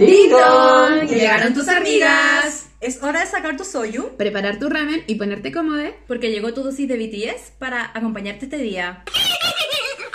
¡Ding Llegaron tus amigas. Es hora de sacar tu soyu. Preparar tu ramen y ponerte cómodo. Porque llegó tu dosis de BTS para acompañarte este día.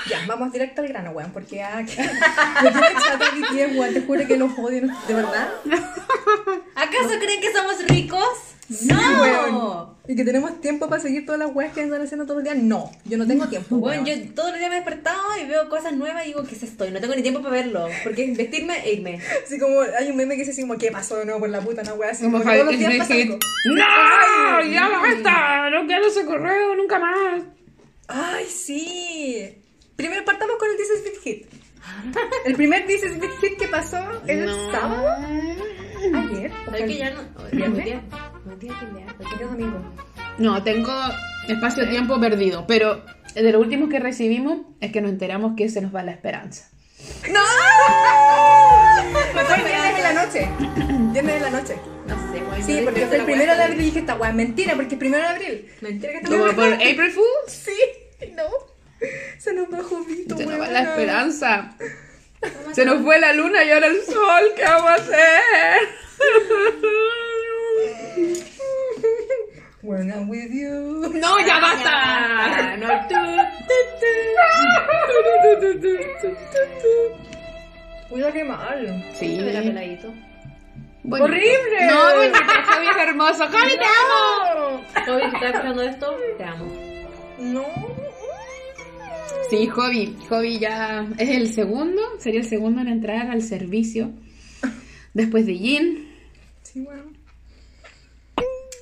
Ya, vamos directo al grano, weón, porque ah, que- chata BTS, weón, te juro que los odio, ¿de verdad? ¿Acaso creen que somos ricos? ¡No! weón. Y que tenemos tiempo para seguir todas las weas que andan haciendo todos los días. No, yo no tengo tiempo. Bueno, weón. yo todos los días me he despertado y veo cosas nuevas y digo, ¿qué es esto? Y no tengo ni tiempo para verlo. Porque es vestirme e irme. Así como hay un meme que dice así como, ¿qué pasó de nuevo por la puta? Una wea así Como como que todos los días pasa algo. ¡No! ¡Ya basta! ¡No quiero ese correo nunca más! ¡Ay, sí! Primero partamos con el This is Big Hit. El primer This is Big Hit que pasó el sábado. Ayer. o ¿Sabes que ya el- no? Hoy día, hoy día, hoy día que leer. Hoy día es domingo. No, tengo espacio-tiempo perdido, pero de lo último que recibimos es que nos enteramos que se nos va la esperanza. ¡No! Fue viernes en la noche. Viernes en la noche. No sé, güey. Sí, porque fue el primero de abril y dije, esta weá, mentira, porque es primero de abril. Mentira que Como por April Fools. Sí, no. Se nos bajó Vito, Se nos va la esperanza. Se nos fue la luna y ahora el sol. ¿Qué vamos a hacer? When I'm with you. ¡No, ya basta! No. Cuida que mal. Sí. Era peladito. Bonito. ¡Horrible! No, bonito. Javi es hermoso. Javi, te amo. Toby, si estás escuchando esto, te amo. No. Sí, Hobby. Hobby ya es el segundo. Sería el segundo en entrar al servicio. Después de Jin. Sí, weón.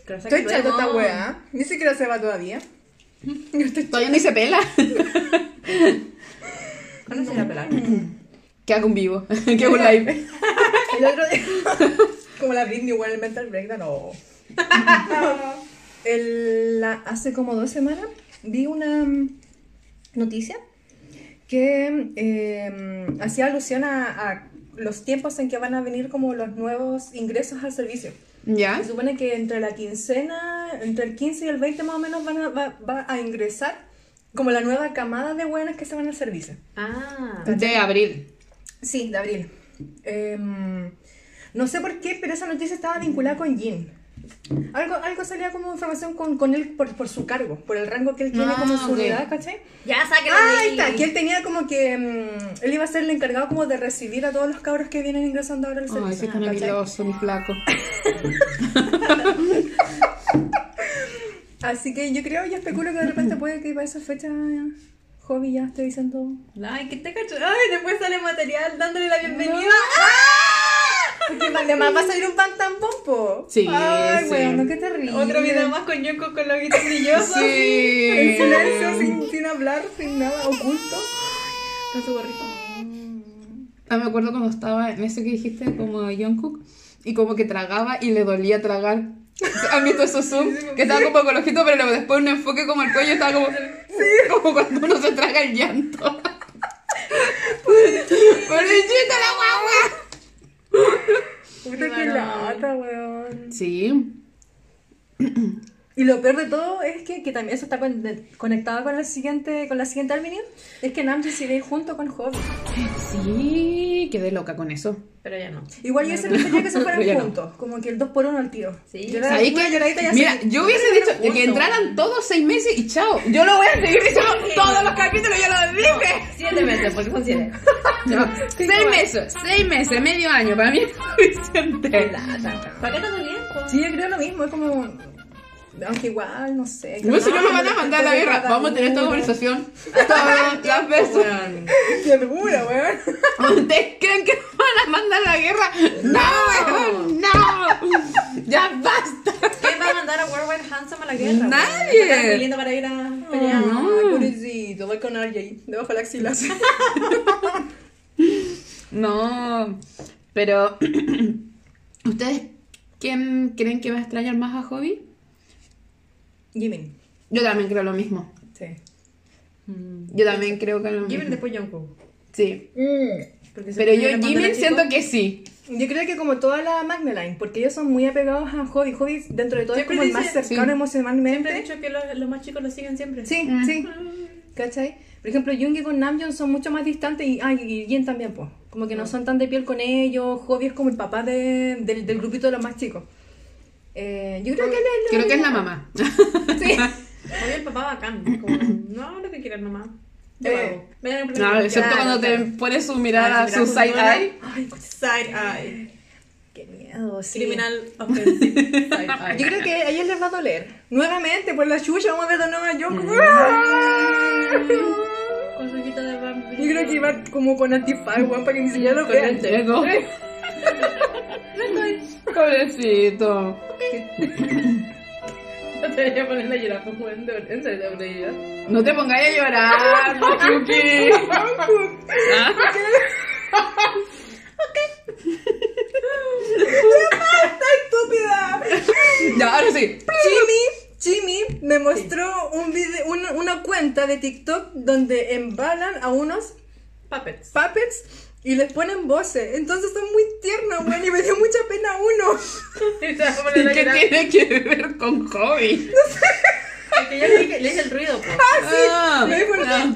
Estoy chato esta weá. Ni siquiera se va todavía. Estoy Todavía ni se pela. ¿Cuándo se irá a pelar? que hago un vivo. que hago un live. El otro día. como la Britney, weón, el mental breakdown. No. El- la- hace como dos semanas vi una mm, noticia que eh, hacía alusión a, a los tiempos en que van a venir como los nuevos ingresos al servicio. ¿Ya? Se supone que entre la quincena, entre el 15 y el 20 más o menos van a, va, va a ingresar como la nueva camada de buenas que se van al servicio. Ah. De abril. Sí, de abril. Em, no sé por qué, pero esa noticia estaba vinculada con Jin. Algo, algo salía como información con, con él por, por su cargo, por el rango que él tiene Ah, como su ok. unidad, ¿cachai? Ya, sáquenlo Ah, ahí está, que él tenía como que mm, él iba a ser el encargado como de recibir a todos los cabros que vienen ingresando ahora al Ay, servicio. sí, tan ¿cachai? miloso, mi flaco. Así que yo creo y especulo que de repente puede que para esa fecha Hobby ya esté diciendo Ay, ¿qué te cacho? Ay, después sale material dándole la bienvenida. Porque además va a salir un pan tan pompo. Sí, Ay, sí. bueno, qué terrible. Otro video más con Yoko con los ojitos brillosos. En Sí. silencio, sin, sin hablar, sin nada, oculto. Con su gorrito. Ah, me acuerdo cuando estaba en eso que dijiste, como Jungkook, y como que tragaba y le dolía tragar. ¿Han visto esos zoom? Que estaba como con ojito, pero luego después un enfoque como el cuello estaba como... Como cuando uno se traga el llanto. ¡Pobrecita la guagua! Puta que lata, weón. Sí. Y lo peor de todo es que, que también eso está con- de- conectado con, el siguiente, con la siguiente Almini, es que Namjoon se ir junto con Hobby. Sí, quedé loca con eso. Pero ya no. Igual yo se prefería que se fueran Ya no. juntos, como que el 2 por 1 al tiro. Sí. Yo era ¿Sabéis una qué? lloradita y así. Mira, yo hubiese dicho que juntos. entraran todos seis meses y chao. Yo lo voy a seguir diciendo todos los capítulos, yo lo dije. Siete meses, porque son siete. No, seis meses, seis meses, medio año, para mí es suficiente. ¿Para qué tanto tiempo? Sí, yo creo lo mismo, es como... Aunque igual, no sé. No, si no me van a mandar a la guerra, vamos a tener esta conversación todas las veces. Qué locura, weón. ¿Ustedes creen que nos van a mandar a la guerra? No, weón, no. Ya basta. ¿Quién va a mandar a Worldwide Handsome a la guerra? Nadie. Lindo para ir a pelear. Ay, pobrecito, voy con ahí, debajo de la axila. No, pero ¿ustedes quién creen que va a extrañar más a Hobby? Jimin. Yo también creo lo mismo. Sí. Yo también creo que lo Jimin mismo. después Jungkook. Sí. Pero yo Jimin siento que sí. Yo creo que como toda la Magneline, porque ellos son muy apegados a Hobby. Hobby dentro de todo Siempre es como el más cercano sí. emocionalmente. Siempre he dicho que los, los más chicos lo siguen siempre. Sí, sí. ¿Cachai? Por ejemplo, Jung con Namjoon son mucho más distantes y, ah, y Jin también, pues. Como que no son tan de piel con ellos. Hobby es como el papá de- del, del grupito de los más chicos. Eh, yo creo que él es Creo que es la mamá. Sí. Oye, el papá bacán. Como, no, lo que quieras nomás. Yo Eh. No, primer excepto Claro, cuando te claro. pones su mirada, Ah, su mirada side eye. Ay, side eye. Qué miedo, sí. Criminal offensive. Side eye. Yo creo que a ellos les va a doler. Nuevamente, por la chucha, vamos a ver de nuevo a Jungkook. Mm. ¡Ah! Con su de vampiro. Yo creo que iba como con antifaz, weón, para que ni siquiera lo vean. Pobrecito. Te voy a poner a llorar, pues, en serio, te voy a llorar. No te pongáis a llorar. ¿Ah? ¡Está estúpida! Ya, ahora sí. Jimmy, Jimmy me mostró un video, una, una cuenta de TikTok donde embalan a unos Puppets. puppets y les ponen voces. Entonces son muy tiernos, weón, y me dio mucha pena uno. Y ¿Qué tiene que ver con hobby? Porque yo le dije- le hice el ruido, pues. Ah, me dijo, ah,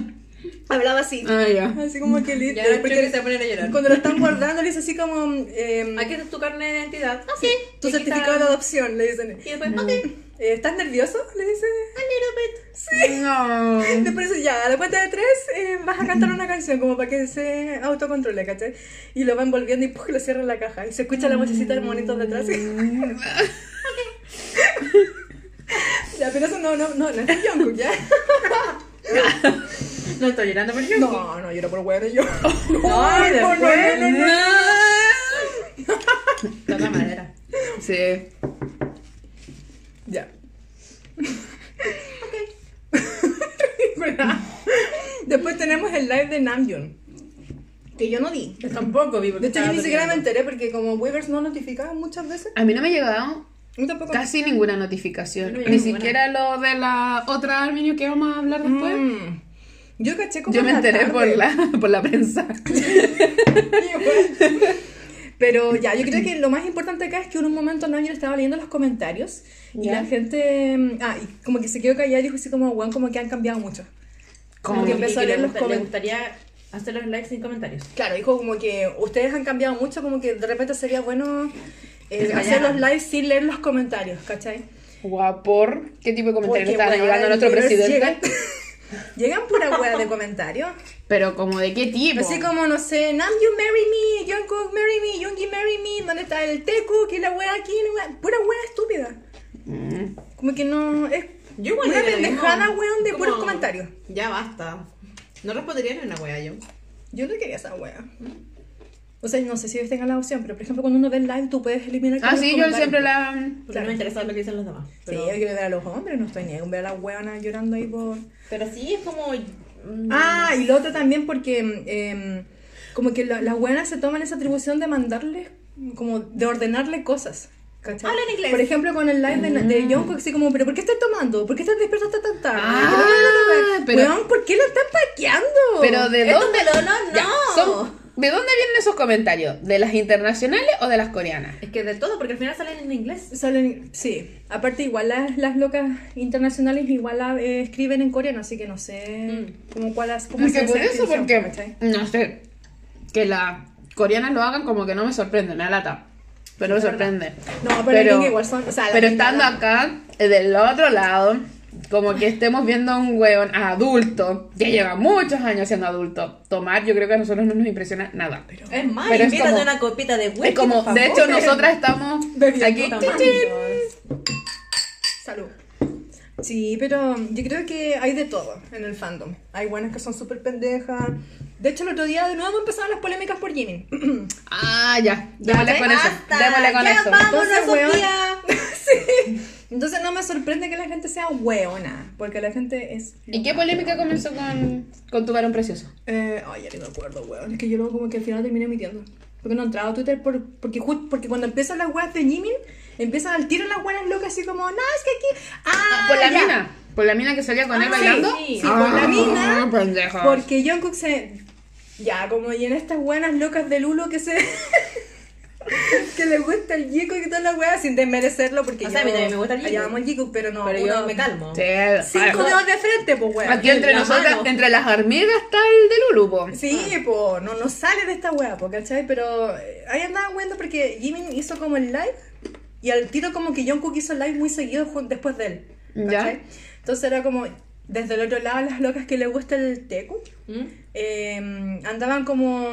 Hablaba así. ah, ya. Así como que li- Ya porque Chucky se va a llorar. cuando lo están guardando le dice así como eh, Aquí está tu carne de identidad. Ah, sí. tu certificado de adopción, le dicen. Y después, ok. Eh, ¿Estás nervioso? Le dice. A little bit. No. Después dice, ya, a la cuenta de tres eh, vas a cantar una canción como para que se autocontrole, ¿cachai? Y lo va envolviendo y ¡puf! lo cierra en la caja. Y se escucha la vocecita del monito detrás. ya, pero eso no, no, no, no es Jungkook, ¿ya? No estoy llorando por yo. No, no, era por huevo yo. No, no, no, después. no, no, no. Toca madera. Sí. Ya. ¿Verdad? Después tenemos el live de Namjoon. Que yo no vi. Yo tampoco vi porque De hecho, yo ni siquiera me enteré porque como Weavers no notificaba muchas veces. A mí no me ha llegado Yo tampoco. casi ninguna notificación. No Ni ninguna. siquiera lo de la otra Arminio que vamos a hablar después. Mm. Yo caché como Yo me enteré tarde. por la, por la prensa. Pero ya, yo creo que lo más importante acá es que en un momento Namjoon estaba leyendo los comentarios y la gente. mm, Ah, y como que se quedó callada y dijo así como, weón, como que han cambiado mucho. Como que empezó a que le leer los comentarios. hacer los likes sin comentarios. Claro, dijo como que ustedes han cambiado mucho, como que de repente sería bueno eh, hacer los lives sin leer los comentarios, ¿cachai? Guapor. ¿Qué tipo de comentarios estaban llegando a nuestro presidente? Llegan, pura wea de comentarios. Pero como de qué tipo. Así como, no sé, Namjoon marry me, Jungkook marry me, Yoongi marry me, ¿dónde está el Teku? ¿Qué la wea aquí? La wea- Pura wea estúpida. Mm. Como que no, es Yo igual una pendejada, weón, de Como- puros comentarios. Ya basta. No respondería ni una wea yo. Yo no quería esa wea. O sea, no sé si ellos tengan la opción, pero por ejemplo, cuando uno ve el live, tú puedes eliminar Ah, sí, yo siempre la. Porque Claro. no me interesa lo que dicen los demás. Sí, Pero, yo quiero ver a los hombres, no estoy ni ver a las hueonas llorando ahí por... pero sí es como. mm, Ah, y lo otro también porque em, como que la- las hueonas se toman esa atribución de mandarles, como de ordenarle cosas. ¿cachai? Habla en inglés. Por ejemplo, con el live de, de Jungkook, así como, ¿pero por qué estás tomando? ¿Por qué estás despierto hasta tan tarde? Ah, pero- Weón, ¿por qué lo están paqueando? Pero de Estos dónde. melonos, Ya, no. son- ¿De dónde vienen esos comentarios? ¿De las internacionales o de las coreanas? Es que de todo, porque al final salen en inglés. Salen, sí, aparte igual las, las locas internacionales igual la, eh, escriben en coreano, así que no sé cómo cuál es cómo por eso, porque. ¿cachai? No sé. Que las coreanas lo hagan como que no me sorprende, me da lata. Pero me sorprende. No, pero, gringas igual son, o sea, pero estando acá, del otro lado, como que estemos viendo a un hueón adulto, que lleva muchos años siendo adulto, tomar, yo creo que a nosotros no nos impresiona nada. Pero, Es más, Pero es invítate como- una copita de whisky. es como, por de hecho, nosotras estamos aquí. Salud. Sí, pero yo creo que hay de todo en el fandom. Hay buenas que son súper pendejas. De hecho, el otro día de nuevo empezaron las polémicas por Jimin. Ah, ya, démosle con eso. Démosle con ya eso. vámonos, Entonces, weón. Sofía. sí. Entonces no me sorprende que la gente sea hueona, porque la gente es... ¿Y qué polémica comenzó con, con tu varón precioso? Eh, ay, ya ni me acuerdo, weón. Es que yo luego como que al final terminé emitiendo. Porque no entraba a Twitter por, porque, porque cuando empiezan las weas de Jimin, empiezan al tiro las buenas locas así como, no, es que aquí... Ah, por la ya". mina. Por la mina que salía con él Ah, bailando. sí, sí, por la mina, pendeja. Porque Jungkook se... Ya, como y en estas buenas locas de Lulo que se... que le gusta el Jikook y toda la weá sin desmerecerlo porque O yo sea, a mí también me gusta el llamamos el Jikook, pero no. Pero yo uno- me calmo. Sí, Cinco ah, dedos de frente, pues weá. Aquí entre La nosotras, mano. entre las hormigas está el de Lulu, po. Sí, pues, no, no sale de esta weá, po, ¿cachai? Pero eh, ahí andaban viendo porque Jimin hizo como el live y al tiro como que Jungkook hizo live muy seguido después de él, ¿cachai? Ya. Entonces era como, desde el otro lado, las locas que le gusta el tecu, ¿Mm? eh, andaban como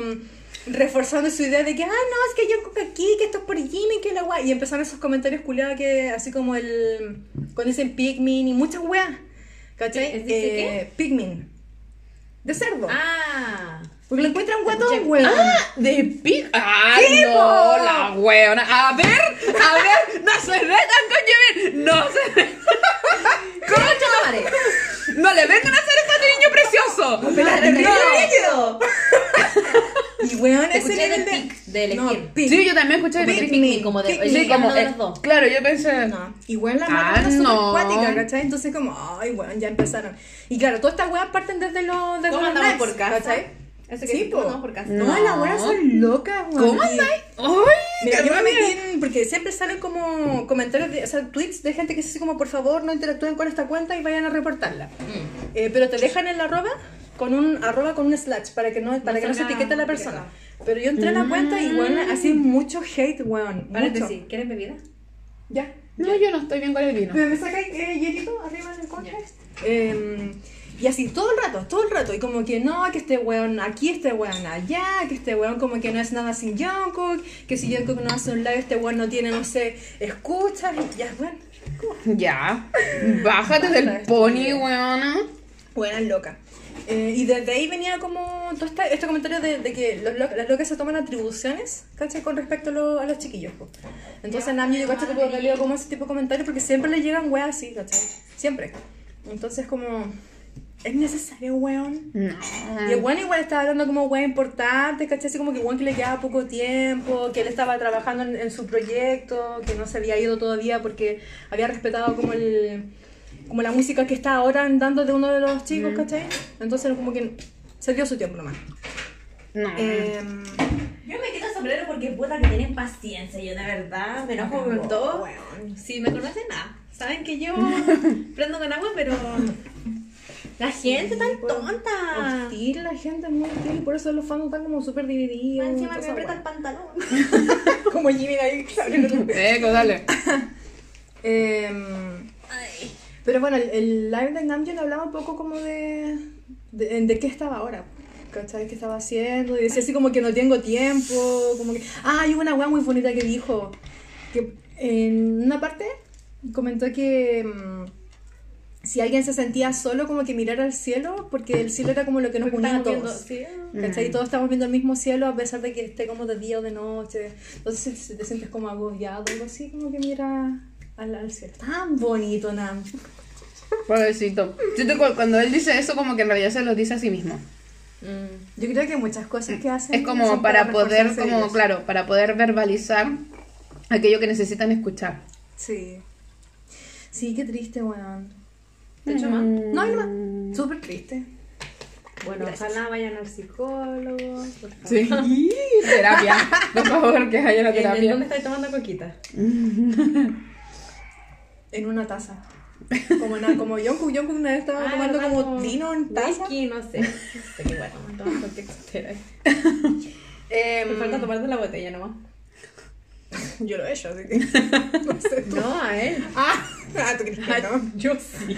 reforzando su idea de que, ah, no, es que Jungkook aquí, que esto es por Jimin, que la guay. Y empezaron esos comentarios culiados que, así como el, cuando dicen Pikmin y muchas weas, ¿cachai? ¿Es dice Eh, Pikmin. De cerdo. Ah. Porque lo encuentran guatón, weón. De pic. ¡Ah, Sí, no! La weona. A ver, a ver, no se metan con Jimin. No se ¡Concha la madre! No le vengan a hacer esto a este niño precioso. Espérate, ¡No! no. Y weón, ese del de... pic, de elegir. No, pic. Sí, yo también escuché. Pikmin. Pikmin, como de Pikmin. Sí, elegir como. uno de eh, los dos. claro, yo pensé. No, igual la Ah, mano es no. ¿cachai? Entonces como, ay, weón, ya empezaron. Y claro, todas estas weas parten desde los desde ¿Cómo los por casa? ¿cachai? Eso que Sí, sí, po. andamos por casa. No, No. las weas son locas, weón. ¿Cómo andáis? ¡Ay! Mira, yo me metí en, porque siempre salen como comentarios, de, o sea, tweets de gente que dice como, por favor, no interactúen con esta cuenta y vayan a reportarla. Mm. Eh, pero te dejan el arroba con un arroba con un slash para que no, para que no se etiquete a la persona. Pero yo entré a la cuenta y bueno, así mucho hate, weón. Mucho. Paréntesis, ¿quieres bebida? Ya. No, yo no estoy bien con el vino. ¿Me sacáis eh, hielito arriba en el contrast? Eh, y así todo el rato, todo el rato. Y como que no, que este weón aquí, este weón allá, que este weón como que no es nada sin Jungkook, que si Jungkook no hace un live, este weón no tiene, no sé, escuchas. Y ya, bueno, Ya. Bájate del pony, weona. buena loca. Eh, y desde ahí venía como todo esta- este comentario de, de que los lo- las locas se toman atribuciones, ¿cachai? Con respecto a, lo- a los chiquillos. po. Entonces, Nami, yo cacho que puedo como ese tipo de comentarios porque siempre le llegan weas así, ¿cachai? Siempre. Entonces, como, ¿es necesario, weón? No. Y el weón igual estaba hablando como weón importante, ¿cachai? Así como que weón que le quedaba poco tiempo, que él estaba trabajando en, en su proyecto, que no se había ido todavía porque había respetado como el como la música que está ahora andando de uno de los chicos, ¿cachai? Entonces como que se dio su tiempo nomás. No. Em, Yo me quito sombrero porque puta que tienen paciencia. Yo de verdad me enojo con todo. Si me conocen, nada. Saben que yo prendo con agua, pero. La gente tan tonta. hostil, la gente es muy hostil, por eso los fans están como súper divididos. Encima me aprieta el pantalón. como Jimmy ahí, claro. Eco, dale. Em, pero bueno, el, el live de Namjoon hablaba un poco como de, de, de qué estaba ahora. ¿Cachai? ¿Qué estaba haciendo? Y decía así como que no tengo tiempo. Como que. Ah, hay una weá muy bonita que dijo. Que en una parte comentó que. Mm, si alguien se sentía solo, como que mirar al cielo, porque el cielo era como lo que nos unía a todos. Sí. ¿Cachai? Y todos estamos viendo el mismo cielo a pesar de que esté como de día o de noche. Entonces, si te sientes como agobiado algo así, como que mira al, al cielo. Tan bonito, Nam. Pobrecito. Cuando él dice eso, como que en realidad se lo dice a sí mismo. Mm. Yo creo que muchas cosas que hacen. Es como son para poder, como, ellos. claro, para poder verbalizar aquello que necesitan escuchar. Sí. Sí, qué triste, weón. ¿Te he hecho más? No, hay más. Súper triste. Bueno, Gracias. ojalá vayan al psicólogo. por favor. Sí. terapia. Por favor, que haya la ¿En, en terapia. dónde estáis tomando coquita? En una taza. Como, na, como Jungkook. Jungkook una vez estaba Ah, tomando ¿verdad? como vino en taza. Whisky, no sé. No sé qué bueno. Tomando coquetera. Em, Me falta tomarte la botella nomás. Yo lo he hecho, así que. No sé. tú. No, a él. Ah, ah, tú crees que no. Yo sí.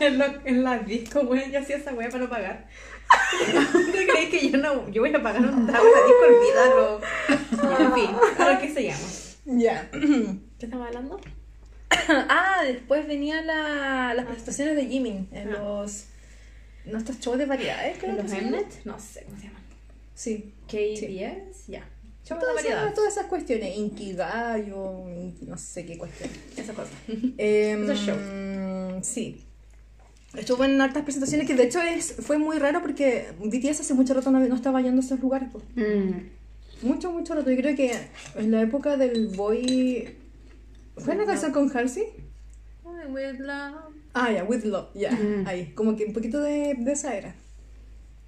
en, lo- en la disco, güey, yo hacía esa weá para no pagar. ¿Tú crees que yo no yo voy a pagar un trago de disco? Olvídalo. En fin, ¿ahora qué se llama? Ya. ¿Qué estamos hablando? Ah, después venían la, las presentaciones de Jimin en Ah. los. Nuestros shows de variedades, creo. ¿En que los. Mnet? No sé cómo se llaman. Sí. KBS, ya. Show de Todas esas, todas esas cuestiones. Inkigayo, Inki- no sé qué cuestión. Esa cosa. Em. Sí. Estuvo en hartas presentaciones que de hecho es, fue muy raro porque BTS hace mucho rato no, no estaba yendo a esos lugares. pues. Mm. Mucho, mucho rato. Yo creo que en la época del boy. ¿Fue en la canción con Halsey? With love. Ah, ya, With Love, ya, Mm. ahí, como que un poquito de, de esa era.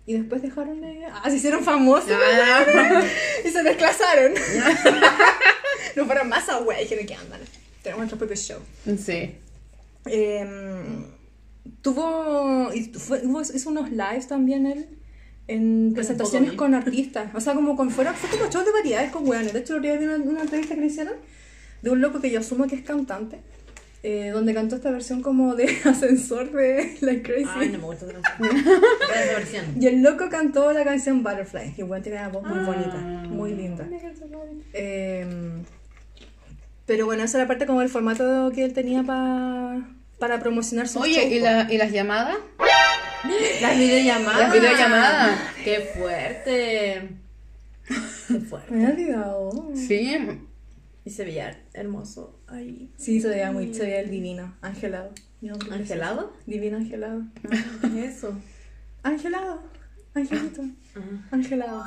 Y después dejaron de... Ah, se hicieron famosos. Y se desclasaron. no fueron más a wey, dijeron que andan. Tenemos nuestro propio show. Sí. Eh, tuvo, y fue- hubo- hizo unos lives también él en presentaciones con artistas. O sea, como con fuera, fue como show de variedades con weones. De hecho, otro día vi una, una entrevista que le hicieron de un loco que yo asumo que es cantante. Eh, donde cantó esta versión como de ascensor de Like Crazy. Ay, no me gusta esa versión. Y el loco cantó la canción Butterfly. Y bueno, tiene una voz muy bonita, muy linda. Eh, pero bueno, esa era parte como el formato que él tenía pa- para promocionar su Oye, ¿y, la- y las llamadas? Las videollamadas. Las videollamadas. Qué fuerte. Qué fuerte. Me he olvidado. Sí. Y se veía hermoso ahí. Sí, se veía muy, se veía el divino, angelado. ¿Angelado? Divino angelado. Eso. Angelado. Angelito. Ajá. Angelado.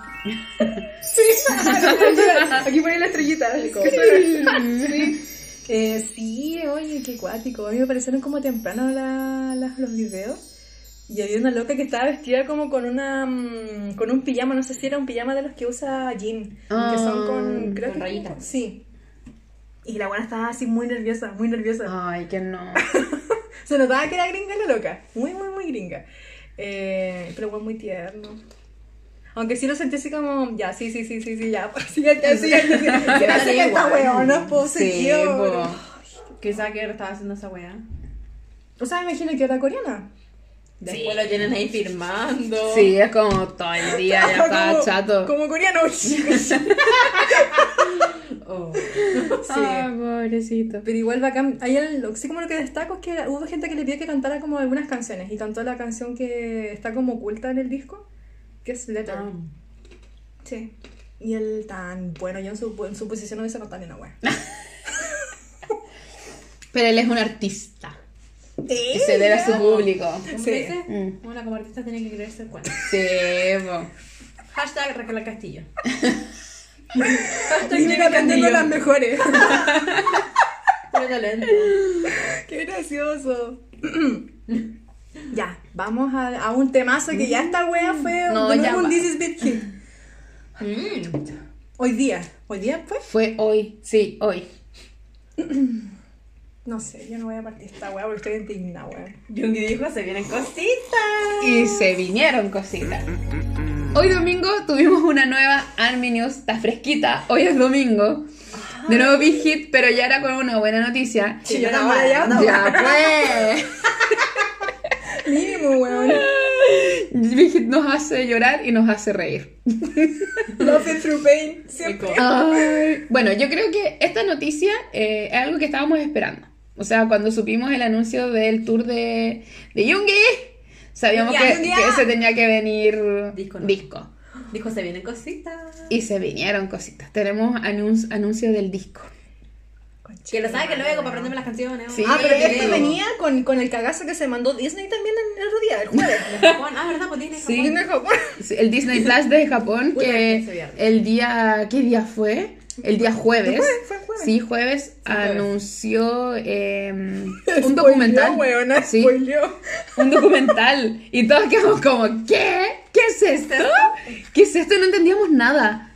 Sí. Aquí pone la estrellita. Sí. Eh, sí, oye, qué cuático. A mí me parecieron como temprano la- los videos. Y había una loca que estaba vestida como con una mm, con un pijama, no sé si era un pijama de los que usa Jean, que son con, Ah, creo con que rayitas. Sí. Y la buena estaba así muy nerviosa, muy nerviosa. Ay, que no. Se notaba que era gringa la loca. Muy, muy, muy gringa. Eh, pero bueno, muy tierno. Aunque sí lo sentí así como, ya, sí, sí, sí, sí, sí, ya, siguiente, siguiente, siguiente. Se me hace que esta Sí, seguido. po. Quizá que estaba haciendo esa weá. O sea, me imagino que era coreana. Después lo tienen ahí firmando. Sí, es como todo el día ya está chato. Como coreano. Oh. Ay, pobrecito. Pero igual bacán. Ahí el, sí como lo que destaco es que hubo gente que le pidió que cantara como algunas canciones. Y cantó la canción que está como oculta en el disco, que es Letter. Ah. Sí. Y él tan bueno, yo en su, en su posición no hubiese cantado ni una wea. Pero él es un artista. Sí. Y se debe a su público. ¿Cómo Sí. Mm. Bueno, como artista tiene que creerse el cuento. Sí, po. Hashtag Raquel Castillo. Divina aprendiendo las mejores. Puro talento. Qué gracioso. ya, vamos a, a un temazo que ya esta wea fue No, ya un. This is Big Hit. Mm. Hoy día. ¿Hoy día fue? Fue hoy. Sí, hoy. No sé, yo no voy a partir esta wea porque estoy indignada, wea. Jungi dijo, se vienen cositas. Y se vinieron cositas. Hoy domingo tuvimos una nueva Army News, está fresquita, hoy es domingo. De nuevo Big Hit, pero ya era con una buena noticia. Sí, no ya, no Ya pues. Mínimo, weón. Big Hit nos hace llorar y nos hace reír. Love it through pain. Siempre. Ay, Bueno, yo creo que esta noticia eh, es algo que estábamos esperando. O sea, cuando supimos el anuncio del tour de, de Yoongi, sabíamos que, se tenía que venir Disco, ¿no? disco. Dijo, se vienen cositas. Y se vinieron cositas. Tenemos anun- anuncio del disco. Que lo sabe que luego para aprenderme las canciones. Sí. Ah, pero Sí. este venía con, con el cagazo que se mandó Disney también en el otro día, el jueves. De Japón. Ah, ¿verdad? Pues tiene Sí. Japón. Disney Japón. Sí, El Disney Plus de Japón, que el día... ¿Qué día fue? El día jueves. Fue, fue jueves. Sí, jueves anunció eh, un documental. weona, Sí. un documental y todos quedamos como, ¿qué? ¿Qué es esto? ¿Qué es esto? No entendíamos nada.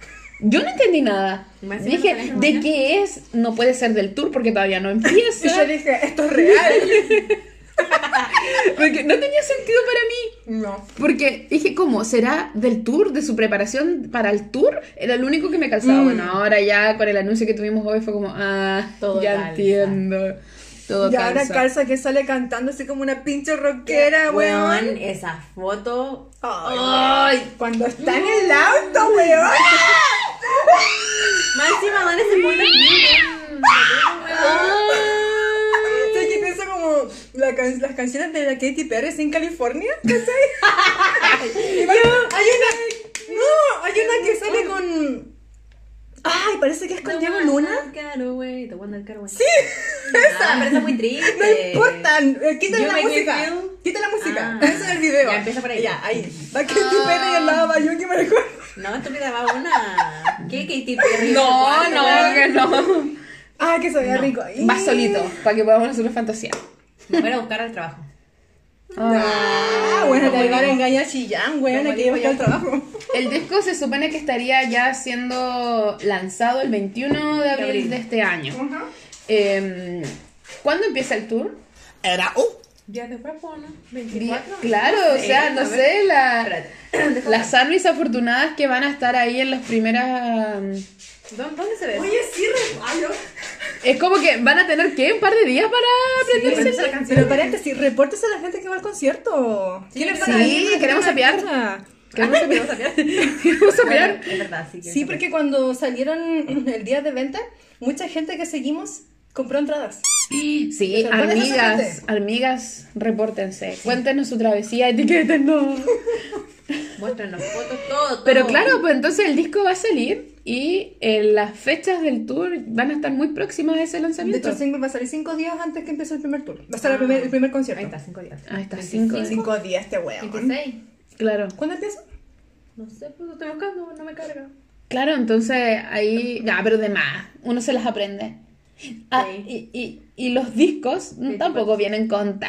Yo no entendí nada. Dije, ¿de qué es? No puede ser del tour porque todavía no Y yo empieza. dije, esto es real. Porque no tenía sentido para mí. No. Porque dije, ¿cómo? ¿Será del tour? ¿De su preparación para el tour? Era lo único que me calzaba. Mm. Bueno, ahora ya con el anuncio que tuvimos hoy fue como, ah, Todo ya calza. entiendo. Todo Y ahora calza. que sale cantando así como una pinche rockera, Weón, weón. esa foto. Ay, Ay. Cuando está en el auto, weón. Más encima, ¿dónde se pone ¿Sabes qué pienso como la can- las canciones de la Katy Perry en California? ¿Cachai? Hay una. No, hay una que sale con. Ay, parece que es con Diego Luna. Sí, esa. pero esa es muy triste. No importa, eh, You la me música. Quita la música. Ah. Eso es el video. Ya, empieza por ahí. Ya, ahí. Va Katy Perry y al lado va Yuki Maricón. No, estúpida, va una. ¿Qué Katy Perry? No, no, que no. Ah, que se veía No. rico. Va solito, para que podamos nosotros fantasear. Me voy a buscar al trabajo. Ah, bueno, te van a engañar a Chillán, weón, Como que lleva al trabajo. el disco se supone que estaría ya siendo lanzado el 21 de abril de, abril. este año. Eh, ¿Cuándo empieza el tour? Era uh, Días después, ¿no? Di- 24. Claro, o sea, no sé, la, las armies afortunadas que van a estar ahí en las primeras... um, ¿Dónde, se ve? Oye, sí, reparo. Es como que van a tener, ¿qué? Un par de días para aprenderse. la canción. Pero paréntesis, repórtese a la gente que va al concierto. ¿Qué les sí, queremos sapear. Queremos sapear. Vamos a ver. Vamos a ver. Es verdad, sí. que Sí, porque cuando salieron el día de venta, mucha gente que seguimos compró entradas. Sí, Pero ¿cuál es esa amigas, amigas, repórtense. Cuéntenos su travesía, etiquétenos. Muéstranos fotos, todo, todo. Pero claro, pues entonces el disco va a salir y eh, las fechas del tour van a estar muy próximas a ese De lanzamiento. hecho, el single va a salir cinco días antes que empiece el primer tour. Va a estar el, primer, el primer concierto. Ahí está, cinco días. Ah, está, cinco. Cinco días este weón. 26. Claro. ¿Cuándo empieza? No sé, pues lo estoy buscando, no me carga. Claro, entonces ahí, ya, pero de más, uno se las aprende. Ah, Sí. y, y, y los discos Sí, tampoco vienen con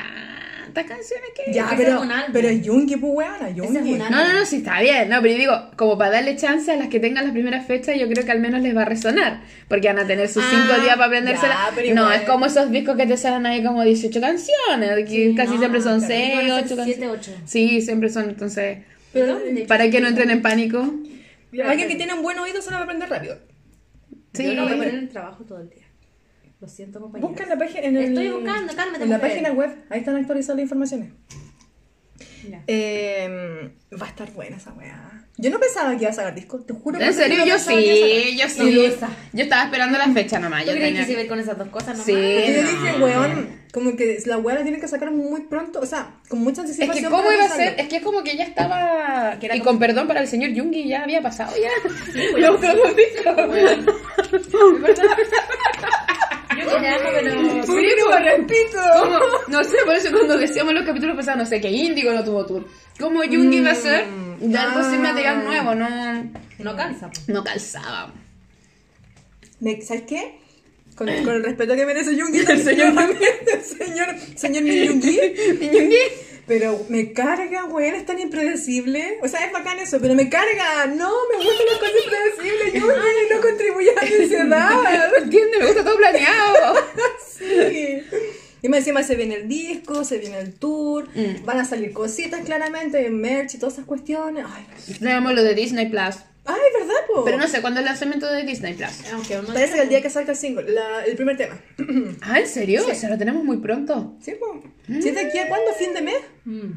tantas canciones que... Ya, ese pero, es un álbum. pero Yungi, pues weona, es Yungi. No, no, no, sí está bien, no, pero yo digo, como para darle chance a las que tengan las primeras fechas, yo creo que al menos les va a resonar, porque van a tener sus Ah, cinco días para aprendérsela. ya, no, igual. es como esos discos que te salen ahí como 18 canciones, que Sí, casi no, siempre son claro, 6, van a ser 8 siete, canciones. ocho. Sí, siempre son, entonces, Pero ¿Dónde? para que no entren en pánico. alguien que tiene un buen oído se lo va a aprender rápido. Sí, Yo no voy a poner en el trabajo todo el día. Lo siento, compañero. Busca en la página. En el- Estoy buscando, cálmate, En la mujer. página web, ahí están actualizadas las informaciones. Eh, va a estar buena esa weá. Yo no pensaba que iba a sacar disco, te juro. En serio, yo iba sí, yo sí. Yo estaba esperando la fecha nomás. ¿Tú Yo crees tenía... que se ve con esas dos cosas nomás? Sí. sacar. Yo dije, weón, como que la weá la tienen que sacar muy pronto, o sea, con mucha Es anticipación. que cómo iba a ser, es que es como que ya estaba, Que y como- con perdón para el señor Jungi ya había pasado ya. Yo otro dos pero... Sí, pues, repito. No sé, por eso cuando decíamos en los capítulos pasados, no sé, que Índigo no tuvo tour. ¿Cómo Jungi iba a ser de algo sin Ah. material nuevo? No, No cansa. pues. no calzaba. Me- ¿Sabes qué? Con, con el respeto que merece Yungi, el señor también, el señor, señor mi Yungi. Pero me carga, weón, es tan impredecible. O sea, es bacán eso, pero me carga. No, me gustan las cosas impredecibles, Yungi, no contribuye a la ansiedad. ¿Entiendes? Me gusta todo planeado. Sí. Y más encima se viene el disco, se viene el tour, Mm. van a salir cositas claramente, merch y todas esas cuestiones. Ay, Tenemos lo de Disney Plus. Ay ¿verdad, po? Pero no sé cuándo es el lanzamiento de Disney Plus. Aunque aún no Parece que el día que salga el single, la- el primer tema. Ah, ¿en serio? O sea, lo tenemos muy pronto. Sí, po. ¿Sí de aquí a cuándo? ¿Fin de mes? Mm.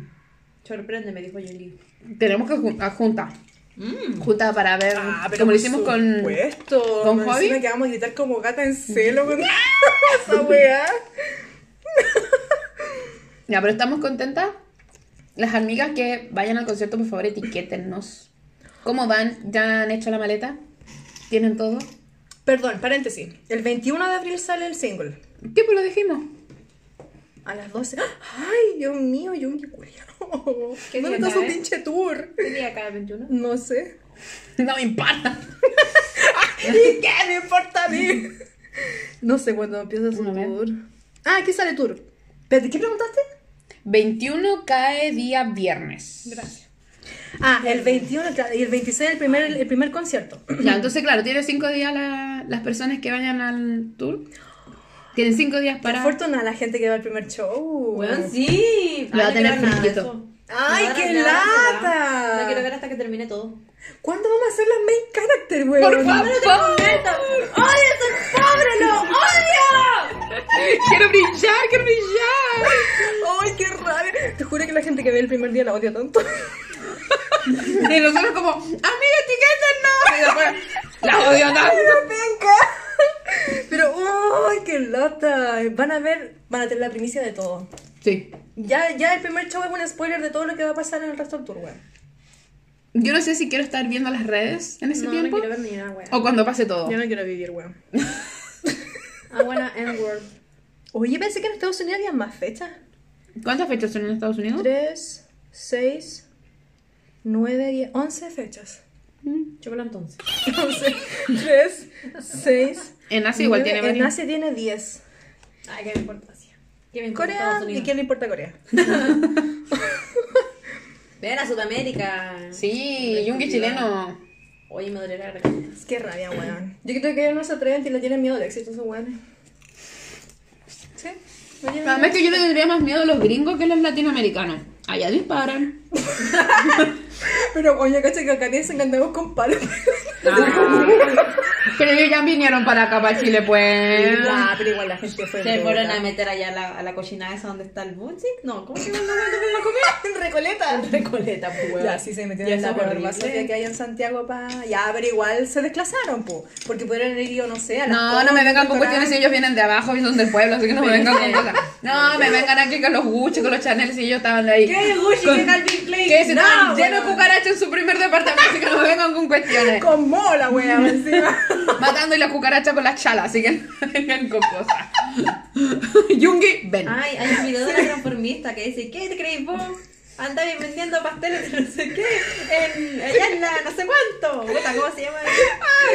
Sorprende, me dijo Yoli. Tenemos que jun- a junta. Mm. Junta para ver, Ah, pero como lo hicimos con... supuesto. con Javi. encima que vamos a gritar como gata en celo con esa weá. Ya, pero estamos contentas. Las amigas que vayan al concierto, por favor, etiquétennos. ¿Cómo van? ¿Ya han hecho la maleta? ¿Tienen todo? Perdón, paréntesis. El 21 de abril sale el single. ¿Qué pues lo dijimos? A las 12. ¡Ay, Dios mío, yo me. ¿Qué ¿Dónde está su pinche tour? ¿Qué día cada 21? No sé. No me importa. ¿Y qué me importa a mí? No sé cuándo empieza su tour. Ah, aquí sale tour. ¿Qué preguntaste? 21 cae día viernes. Gracias. Ah, el 21 claro, y el 26 el primer, el primer concierto. Ya, entonces, claro, tiene cinco días la- las personas que vayan al tour. Tienen cinco días Para para... fortuna la gente que va al primer show. Weón, sí. Le va a Ay, tener fresquito. Ay, No, qué no, no, lata. No quiero ver hasta que termine todo. ¿Cuándo vamos a hacer las main character, weón? Por favor. ¡Odio, soy pobre! ¡Lo odio! quiero brillar, quiero brillar. Ay, qué raro. Te juro que la gente que ve el primer día la odia tanto. Y nosotros como, amiga, después, la odio tanto. Pero, ay, qué lata. Van a ver, van a tener la primicia de todo. Sí. Ya, ya el primer show es un spoiler de todo lo que va a pasar en el resto del tour, weón. Yo no sé si quiero estar viendo las redes en ese No, tiempo. no quiero ver ni una wea. O cuando pase todo. Yo no quiero vivir, weón. Ah, buena, N-word. Oye, pensé que en Estados Unidos había más fechas. ¿Cuántas fechas son en Estados Unidos? 3, 6, 9, 10, 11 fechas. Chocolate entonces. 11, 3, 6. En Asia igual tiene En varios. Asia tiene 10. Ay, ¿qué me importa Asia? ¿Qué me importa Corea, Estados ¿y Unidos? quién le importa Corea? Ven a Sudamérica. Sí, yungi chileno. Oye, me duele la garganta. Qué rabia, weón. Yo creo que ellos no se atreven y le tienen miedo al éxito, esos weones. ¿Sí? ¿No tienen Además que yo le tendría más miedo a los gringos que a los latinoamericanos. Allá disparan. Pero coño, caché que acá dicen que andamos con palos. Ah. Pero ellos ya vinieron para acá, para Chile, pues. Ya, pero igual la gente fue. Se fueron a meter allá a la, a la cocina esa donde está el Bunzik. No, ¿cómo se llama la comida? En Recoleta. Recoleta, pues, weón. Ya, sí se metieron en la basofia que hay en Santiago pa... Ya, pero igual se desclasaron, po. Porque pudieron haber ido, no sé, a las No, no me vengan con cuestiones si ellos vienen de abajo y son del pueblo, así que no me vengan con cosas. No, me vengan aquí con los Gucci, con los Chanel, si ellos estaban ahí. ¿Qué Gucci? Con- ¿Qué Calvin Klein? Que se No, estaban llenos de weón. cucarachas en su primer departamento, así que no me vengan con cuestiones. Con mola, wea, encima. Matando y las cucarachas con las chalas, así que no vengan con cosas. Yungi, ven. Ay, hay un video de la transformista que dice, ¿qué te creéis vos? Andabais vendiendo pasteles de no sé qué, en, allá en la no sé cuánto. Puta, ¿Cómo se llama?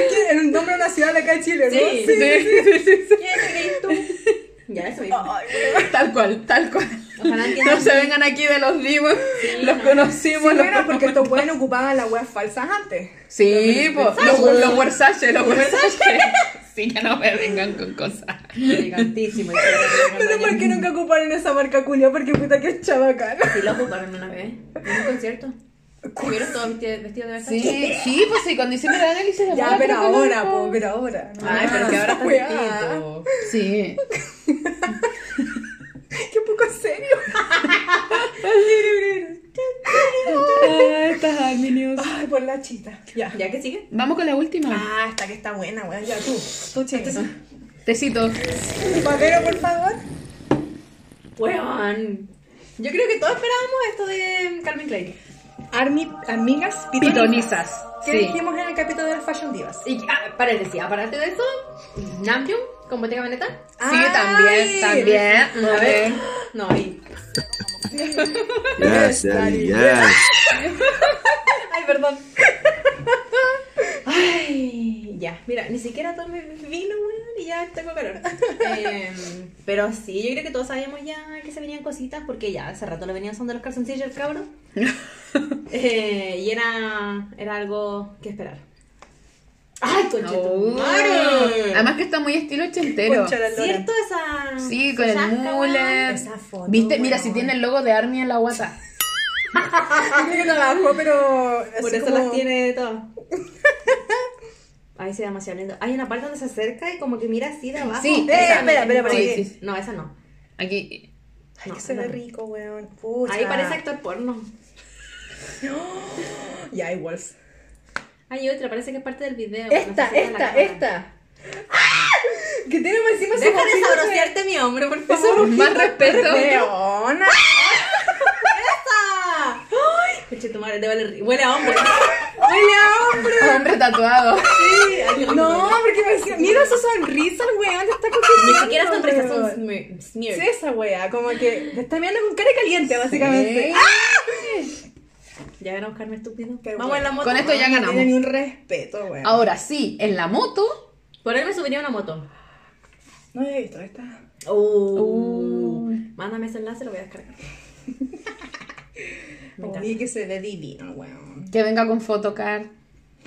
¿Qué? En un nombre de una ciudad de acá de Chile, ¿no? Sí. Sí, sí, sí, sí. ¿Quién te creéis tú? Ya, eso mismo. Tal cual, tal cual. Ojalá. No se vengan aquí de los dimos, los no. conocimos. Sí, los bueno, porque estos buenos ocupaban las weas falsas antes. Sí, pues, los, los Versace, los Versace. Sí, que no me vengan con cosas. Elegantísimo. y Pero ¿por qué nunca ocuparon esa marca culia? Porque puta que es chabacana. Sí, lo ocuparon una vez. En un concierto. ¿Vieron todos vestidos de Versace? Sí, sí, pues sí, cuando hicimos el análisis de Ya, pero ahora, po, pero ahora. ¿no? Ay, pero que ahora está distinto. Sí. Qué poco serio. Ay, estas Arminios. Ay, por la chita. Ya. ¿Ya que sigue? Vamos con la última. Ah, esta que está buena, weón. Ya, tú. Tú, chita. Tecito. Papero, por favor. Weón. Yo creo que todos esperábamos esto de Calvin Klein. Armi, amigas pitonizas. Pitonizas. ¿Qué Sí. dijimos en el capítulo de las Fashion Divas? Y, ah, paréntesis, aparte de eso, Namjoon con Bottega Veneta. Sí, también, también. A ver. No, y. Yes, Daddy, yes. Ay, perdón. Ay, ya. Mira, ni siquiera tomé vino, weón, y ya tengo calor. Em, pero sí, yo creo que todos sabíamos ya que se venían cositas, porque ya hace rato le venían son de los calzoncillos el cabrón. Eh, y era, era algo que esperar. ¡Ay, Oh. Además que está muy estilo ochentero. ¿Cierto esa. Sí, con el mullet. Esa foto, ¿Viste? Mira, si tiene el logo de Army en la guata. Creo que bajó, pero. Por eso como- las tiene de todo. Ay, se ve demasiado lindo. Hay una parte donde se acerca y como que mira así de abajo. Sí, Eh, esa. espera, espera, espera. No, esa no. Aquí. Ay, No, que se ve rico, weón. Pucha. Ahí parece actor porno. Ya, igual. Hay otra, parece que es parte del video. Esta, No sé si es la esta, esta. Que tiene más encima su Deja de sabrosearte mi hombre, por favor. Eso Más respeto. Weona. ¡Esa! Coche tu madre, te vale ri- Huele a hombre. Huele a hombre. Hombre tatuado. Sí, ay, No, huele. porque me decía, mira su sonrisa, el weón, te está coqueteando. Ni siquiera sonrisa, son weón. smear. smear. Sí, esa wea, como que te está mirando con cara caliente, básicamente. Ya van a buscarme estúpido. Pero Vamos bueno, en la moto. con esto ya No ganamos. tiene ni un respeto, weón. Ahora sí, en la moto. Por ahí me subiría una moto. No había visto esta. Uh. Mándame ese enlace, lo voy a descargar. Oye, que se ve divino, weón. Que venga con photocard.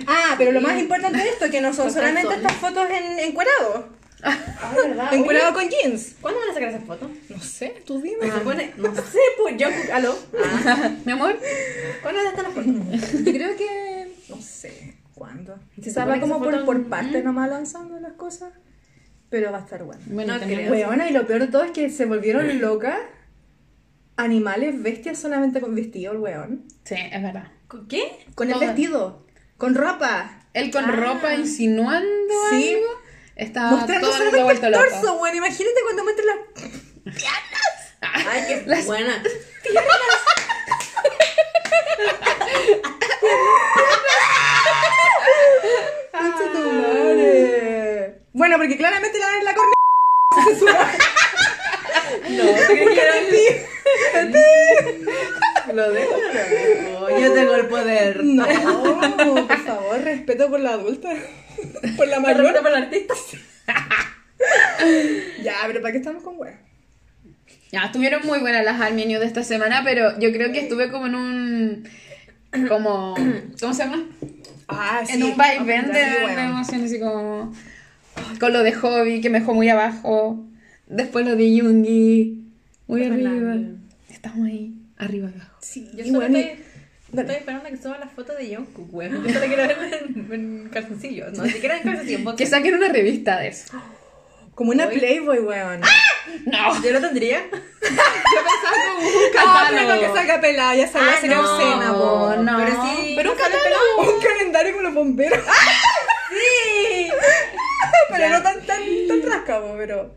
Ah, pero lo más importante de esto es que no son solamente estas fotos en encuerado. Ah, ¿verdad? Encuerado con jeans. ¿Cuándo van a sacar esas fotos? No sé, tú dime. Supone, no sé, pues yo, aló. Mi amor. ¿Cuándo están las fotos? Yo creo que. No sé. ¿Cuándo? Se que como esa por, foto- por parte nomás lanzando las cosas. Pero va a estar bueno. Bueno, No creo. Weona, y lo peor de todo es que se volvieron locas. Animales, bestias solamente con vestido, el weón. Sí, es verdad. ¿Con qué? Con el Todas. vestido. Con ropa. Él con Ah. ropa insinuando Sí. algo. Está Mostrando todo el loco. torso, weón. Imagínate cuando muestre las Ay, qué Las- buena. Madre. Bueno, porque claramente la dan en la corneta. No, ¿tú crees que era ti? ¿Lo dejo lo? Yo tengo el poder. No, por favor, respeto por la adulta. Por la Me respeto mayor. por el artista. Ya, pero ¿para qué estamos con weón? Ya, estuvieron muy buenas las News de esta semana, pero yo creo que estuve como en un. como. ¿Cómo se llama? Ah, sí. en un vaivén de, de emociones, así como. Con lo de Hobby, que me dejó muy abajo. Después lo de Yungi. Muy Pues arriba. Estamos ahí, arriba abajo. Sí, Yo y solo bueno, estoy, estoy esperando a que suba la foto de Jungkook, weón. Yo solo quiero verla en, en calzoncillos, no, ni siquiera en calzoncillos. Que saquen una revista de eso. como una Hoy- Playboy, weón. No. Yo lo tendría. Yo pensaba como un Ah, catálogo. no que salga pelada, ya sabía, Ah, sería no, obscena, po. no. Pero sí. Pero un catálogo. Un calendario con los bomberos. Sí. pero Ya. no tan, tan, tan pero.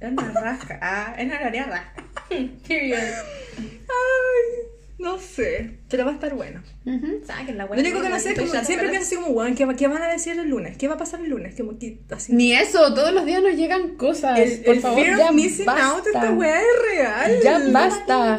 Es una rasca. Ah, es una área rasca. Period. Ay, no sé. Pero va a estar bueno. Saquen la Lo único que no sé es como, siempre pienso así como, weón, ¿qué, va- ¿qué van a decir el lunes? ¿Qué va a pasar el lunes? Como que, así. Ni eso, todos los días nos llegan cosas. el Por el favor, fear ya of missing basta. out, esta weá es real. Ya basta.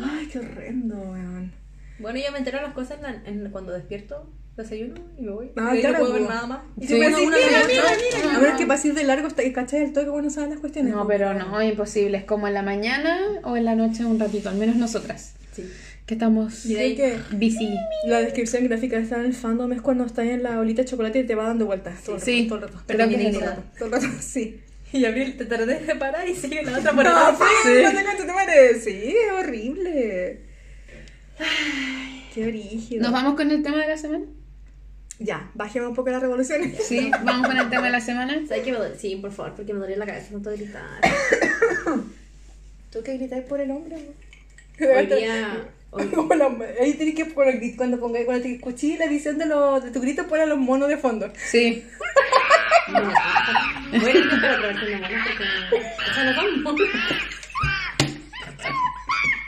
Ay, qué horrendo, weón. Bueno, yo me entero las cosas en la- en- cuando despierto, desayuno y me voy. Ah, Y claro, no puedo ver po. nada más. Y Sí. Pues sí, uno mira, mira, mira. Ah. A ver, que para ir de largo, ¿cachai? El toque bueno saben las cuestiones. No, pero no, imposible. Es como en la mañana o en la noche un ratito, al menos nosotras. Sí. Que estamos Y de que busy. la descripción gráfica está en el fandom es cuando estás en la olita de chocolate y te va dando vueltas. Todo el rato, Sí, todo el rato. es todo el rato. Todo el rato, sí. Y Abril, te traté de parar y sigue la otra por No, abajo. sí, Sí. no te. Sí, es horrible. Ay, qué brígido. ¿Nos vamos con el tema de la semana? Ya, bajemos un poco las revoluciones. Sí, vamos con el tema de la semana. ¿Sabes qué me duele? Sí, por favor, porque me dolía la cabeza tanto gritar. ¿Tú que gritáis por el hombre? Hoy día. hoy- ahí tienes que poner, cuando pongáis, cuando te escuché la edición de, los, de tu grito, pon a los monos de fondo. Sí. No, voy a mono porque. O sea, no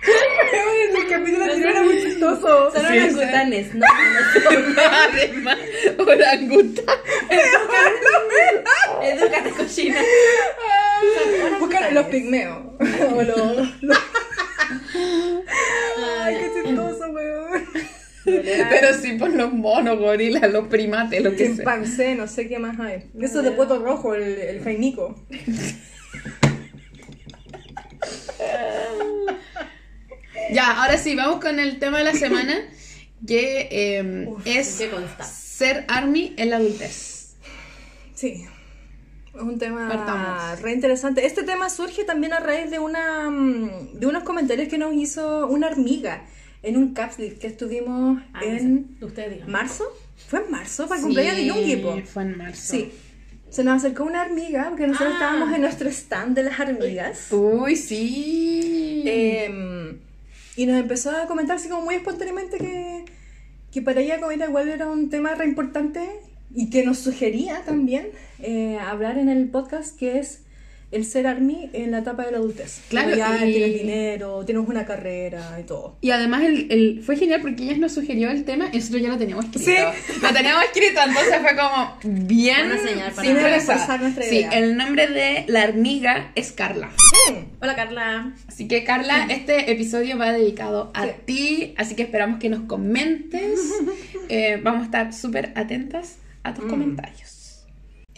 en el capítulo anterior era muy chistoso. Son Sí, orangutanes, no, no son. Además, orangután. Edúcate, cochina. Busca los pigmeos. O los. Ay, qué chistoso, weón. Pero sí por los monos, gorilas, los primates, lo que sea. Chimpancé, no sé qué más hay. Eso de puesto rojo, el, el jainico. Ya, ahora sí, vamos con el tema de la semana, que eh, es ¿Qué consta? ser army en la adultez. Sí. Es un tema Partamos. re interesante. Este tema surge también a raíz de una mm, de unos comentarios que nos hizo una hormiga en un capsule que estuvimos Ah, en digan. marzo. ¿Fue en marzo? Para el cumpleaños de Yungi, po. fue en marzo. Sí. Se nos acercó una hormiga, porque nosotros Ah. estábamos en nuestro stand de las hormigas. Uy, sí. Eh, y nos empezó a comentar así como muy espontáneamente que, que para ella era igual era un tema re importante y que nos sugería también eh, hablar en el podcast que es el ser army en la etapa de la adultez. Claro, Como ya y- tienes dinero, tienes una carrera y todo. Y además el, el- fue genial porque ella nos sugirió el tema y nosotros ya lo teníamos escrito. Sí. Lo teníamos escrito, entonces fue como bien para sincronizada. reforzar nuestra Sí, idea. el nombre de la hormiga es Carla. Hola, Carla. Así que Carla, este episodio va dedicado a Sí. ti, así que esperamos que nos comentes. Eh, vamos a estar súper atentas a Mm. tus comentarios.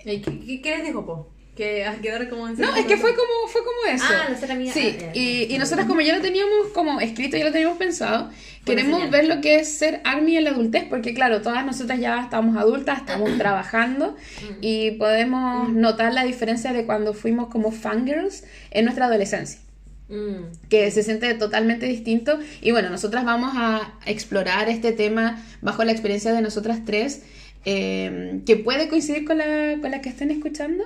¿Y ¿Qué, qué, qué les dijo, po? Que a quedar como en No, es que fue como, fue como eso. Ah, la ser amiga. Sí, Ah, y, y nosotras como ya lo teníamos como escrito, ya lo teníamos pensado, queremos ver lo que es ser ARMY en la adultez, porque claro, todas nosotras ya estamos adultas, estamos trabajando y podemos notar la diferencia de cuando fuimos como fangirls en nuestra adolescencia Mm. que se siente totalmente distinto. Y bueno, nosotras vamos a explorar este tema bajo la experiencia de nosotras tres, eh, que puede coincidir con la, con la que estén escuchando,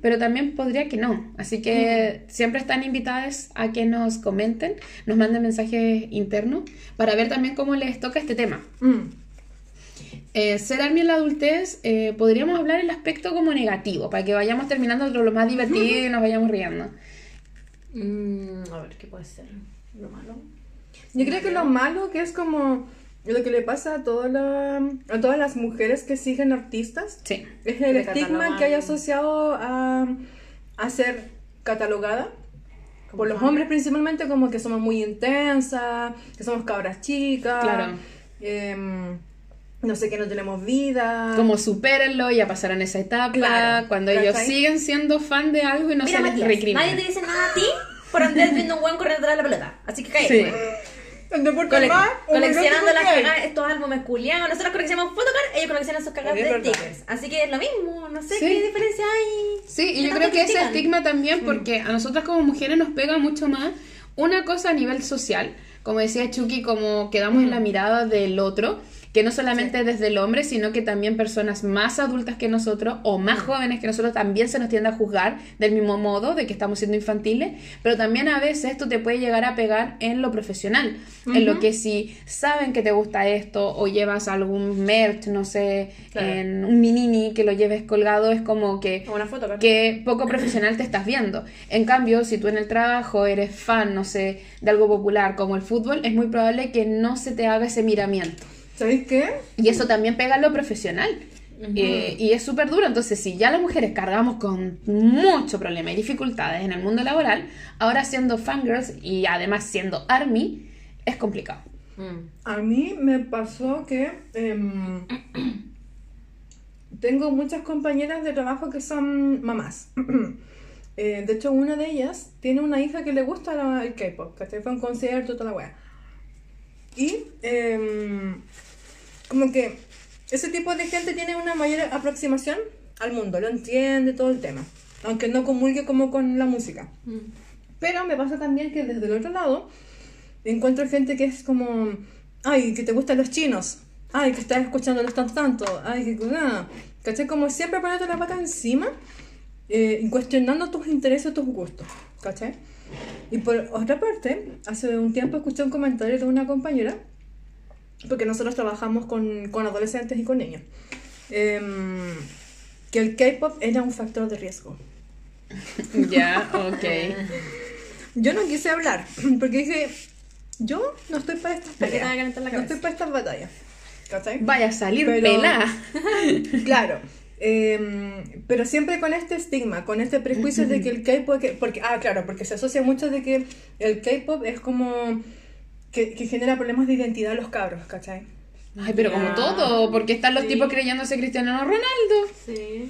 pero también podría que no. Así que siempre están invitadas a que nos comenten, nos manden mensajes internos para ver también cómo les toca este tema. Mm. Eh, ser Army en la adultez, eh, podríamos hablar el aspecto como negativo, para que vayamos terminando lo más divertido y nos vayamos riendo. Mm, a ver, ¿qué puede ser? Lo malo. Yo creo que lo malo que es como lo que le pasa a, toda la- a todas las mujeres que siguen artistas Sí. es el estigma catalogan. que hay asociado a, a ser catalogada Como por los fan. hombres principalmente como que somos muy intensas, que somos cabras chicas, Claro. em, no sé, que no tenemos vida. Como supérenlo, ya pasaron esa etapa, Claro, cuando ellos ¿cachai? siguen siendo fan de algo y no Mira, se les Matías, recrimina. nadie te dice nada a ti por andar viendo un weón corriendo atrás de la pelota. Así que cae. Sí. El deporte Cole- más coleccionando las cagadas, estos álbumes culiados. Nosotros coleccionamos photocard, ellos coleccionan sus cagadas Es de verdad. stickers. Así que es lo mismo, no sé Sí. qué diferencia hay. Sí, y ¿Qué yo creo que ese estigma también, porque a nosotras como mujeres nos pega mucho más una cosa a nivel social, como decía Chucky, como quedamos en la mirada del otro, que no solamente desde el hombre, sino que también personas más adultas que nosotros o más jóvenes que nosotros también se nos tiende a juzgar del mismo modo, de que estamos siendo infantiles, pero también a veces esto te puede llegar a pegar en lo profesional, en lo que si saben que te gusta esto o llevas algún merch, no sé, Claro. en un minini que lo lleves colgado, es como que que poco profesional te estás viendo. En cambio, si tú en el trabajo eres fan, no sé, de algo popular como el fútbol, es muy probable que no se te haga ese miramiento. ¿Sabéis qué? Y eso también pega en lo profesional. Eh, y es súper duro. Entonces, si ya las mujeres cargamos con mucho problema y dificultades en el mundo laboral, ahora siendo fangirls y además siendo army, es complicado. Mm. A mí me pasó que em, tengo muchas compañeras de trabajo que son mamás. Eh, de hecho, una de ellas tiene una hija que le gusta la- el K-pop, ¿cachai? Fue a un concierto, toda la wea. Y em, como que ese tipo de gente tiene una mayor aproximación al mundo, lo entiende todo el tema, aunque no comulgue como con la música. Pero me pasa también que desde el otro lado encuentro gente que es como, ay, que te gustan los chinos, ay, que estás escuchándolos tanto, tanto, ay, que nada. ¿Cachai? Como siempre poniendo la pata encima eh, cuestionando tus intereses, tus gustos, ¿cachai? Y por otra parte, hace un tiempo escuché un comentario de una compañera, porque nosotros trabajamos con, con adolescentes y con niños, em, que el K-pop era un factor de riesgo. Ya, ok. Yo no quise hablar, porque dije, yo no estoy para estas ¿Para qué te peleas, va a calentar la no estoy para estas batallas, ¿cachai? Vaya a salir Pero- pelada. Claro. Em, pero siempre con este estigma, con este prejuicio de que el K-pop, que- porque, ah, claro, porque se asocia mucho de que el K-pop es como que, que genera problemas de identidad a los cabros, ¿cachai? Ay, pero como Ya. todo, porque están los Sí. tipos creyéndose Cristiano Ronaldo. Sí.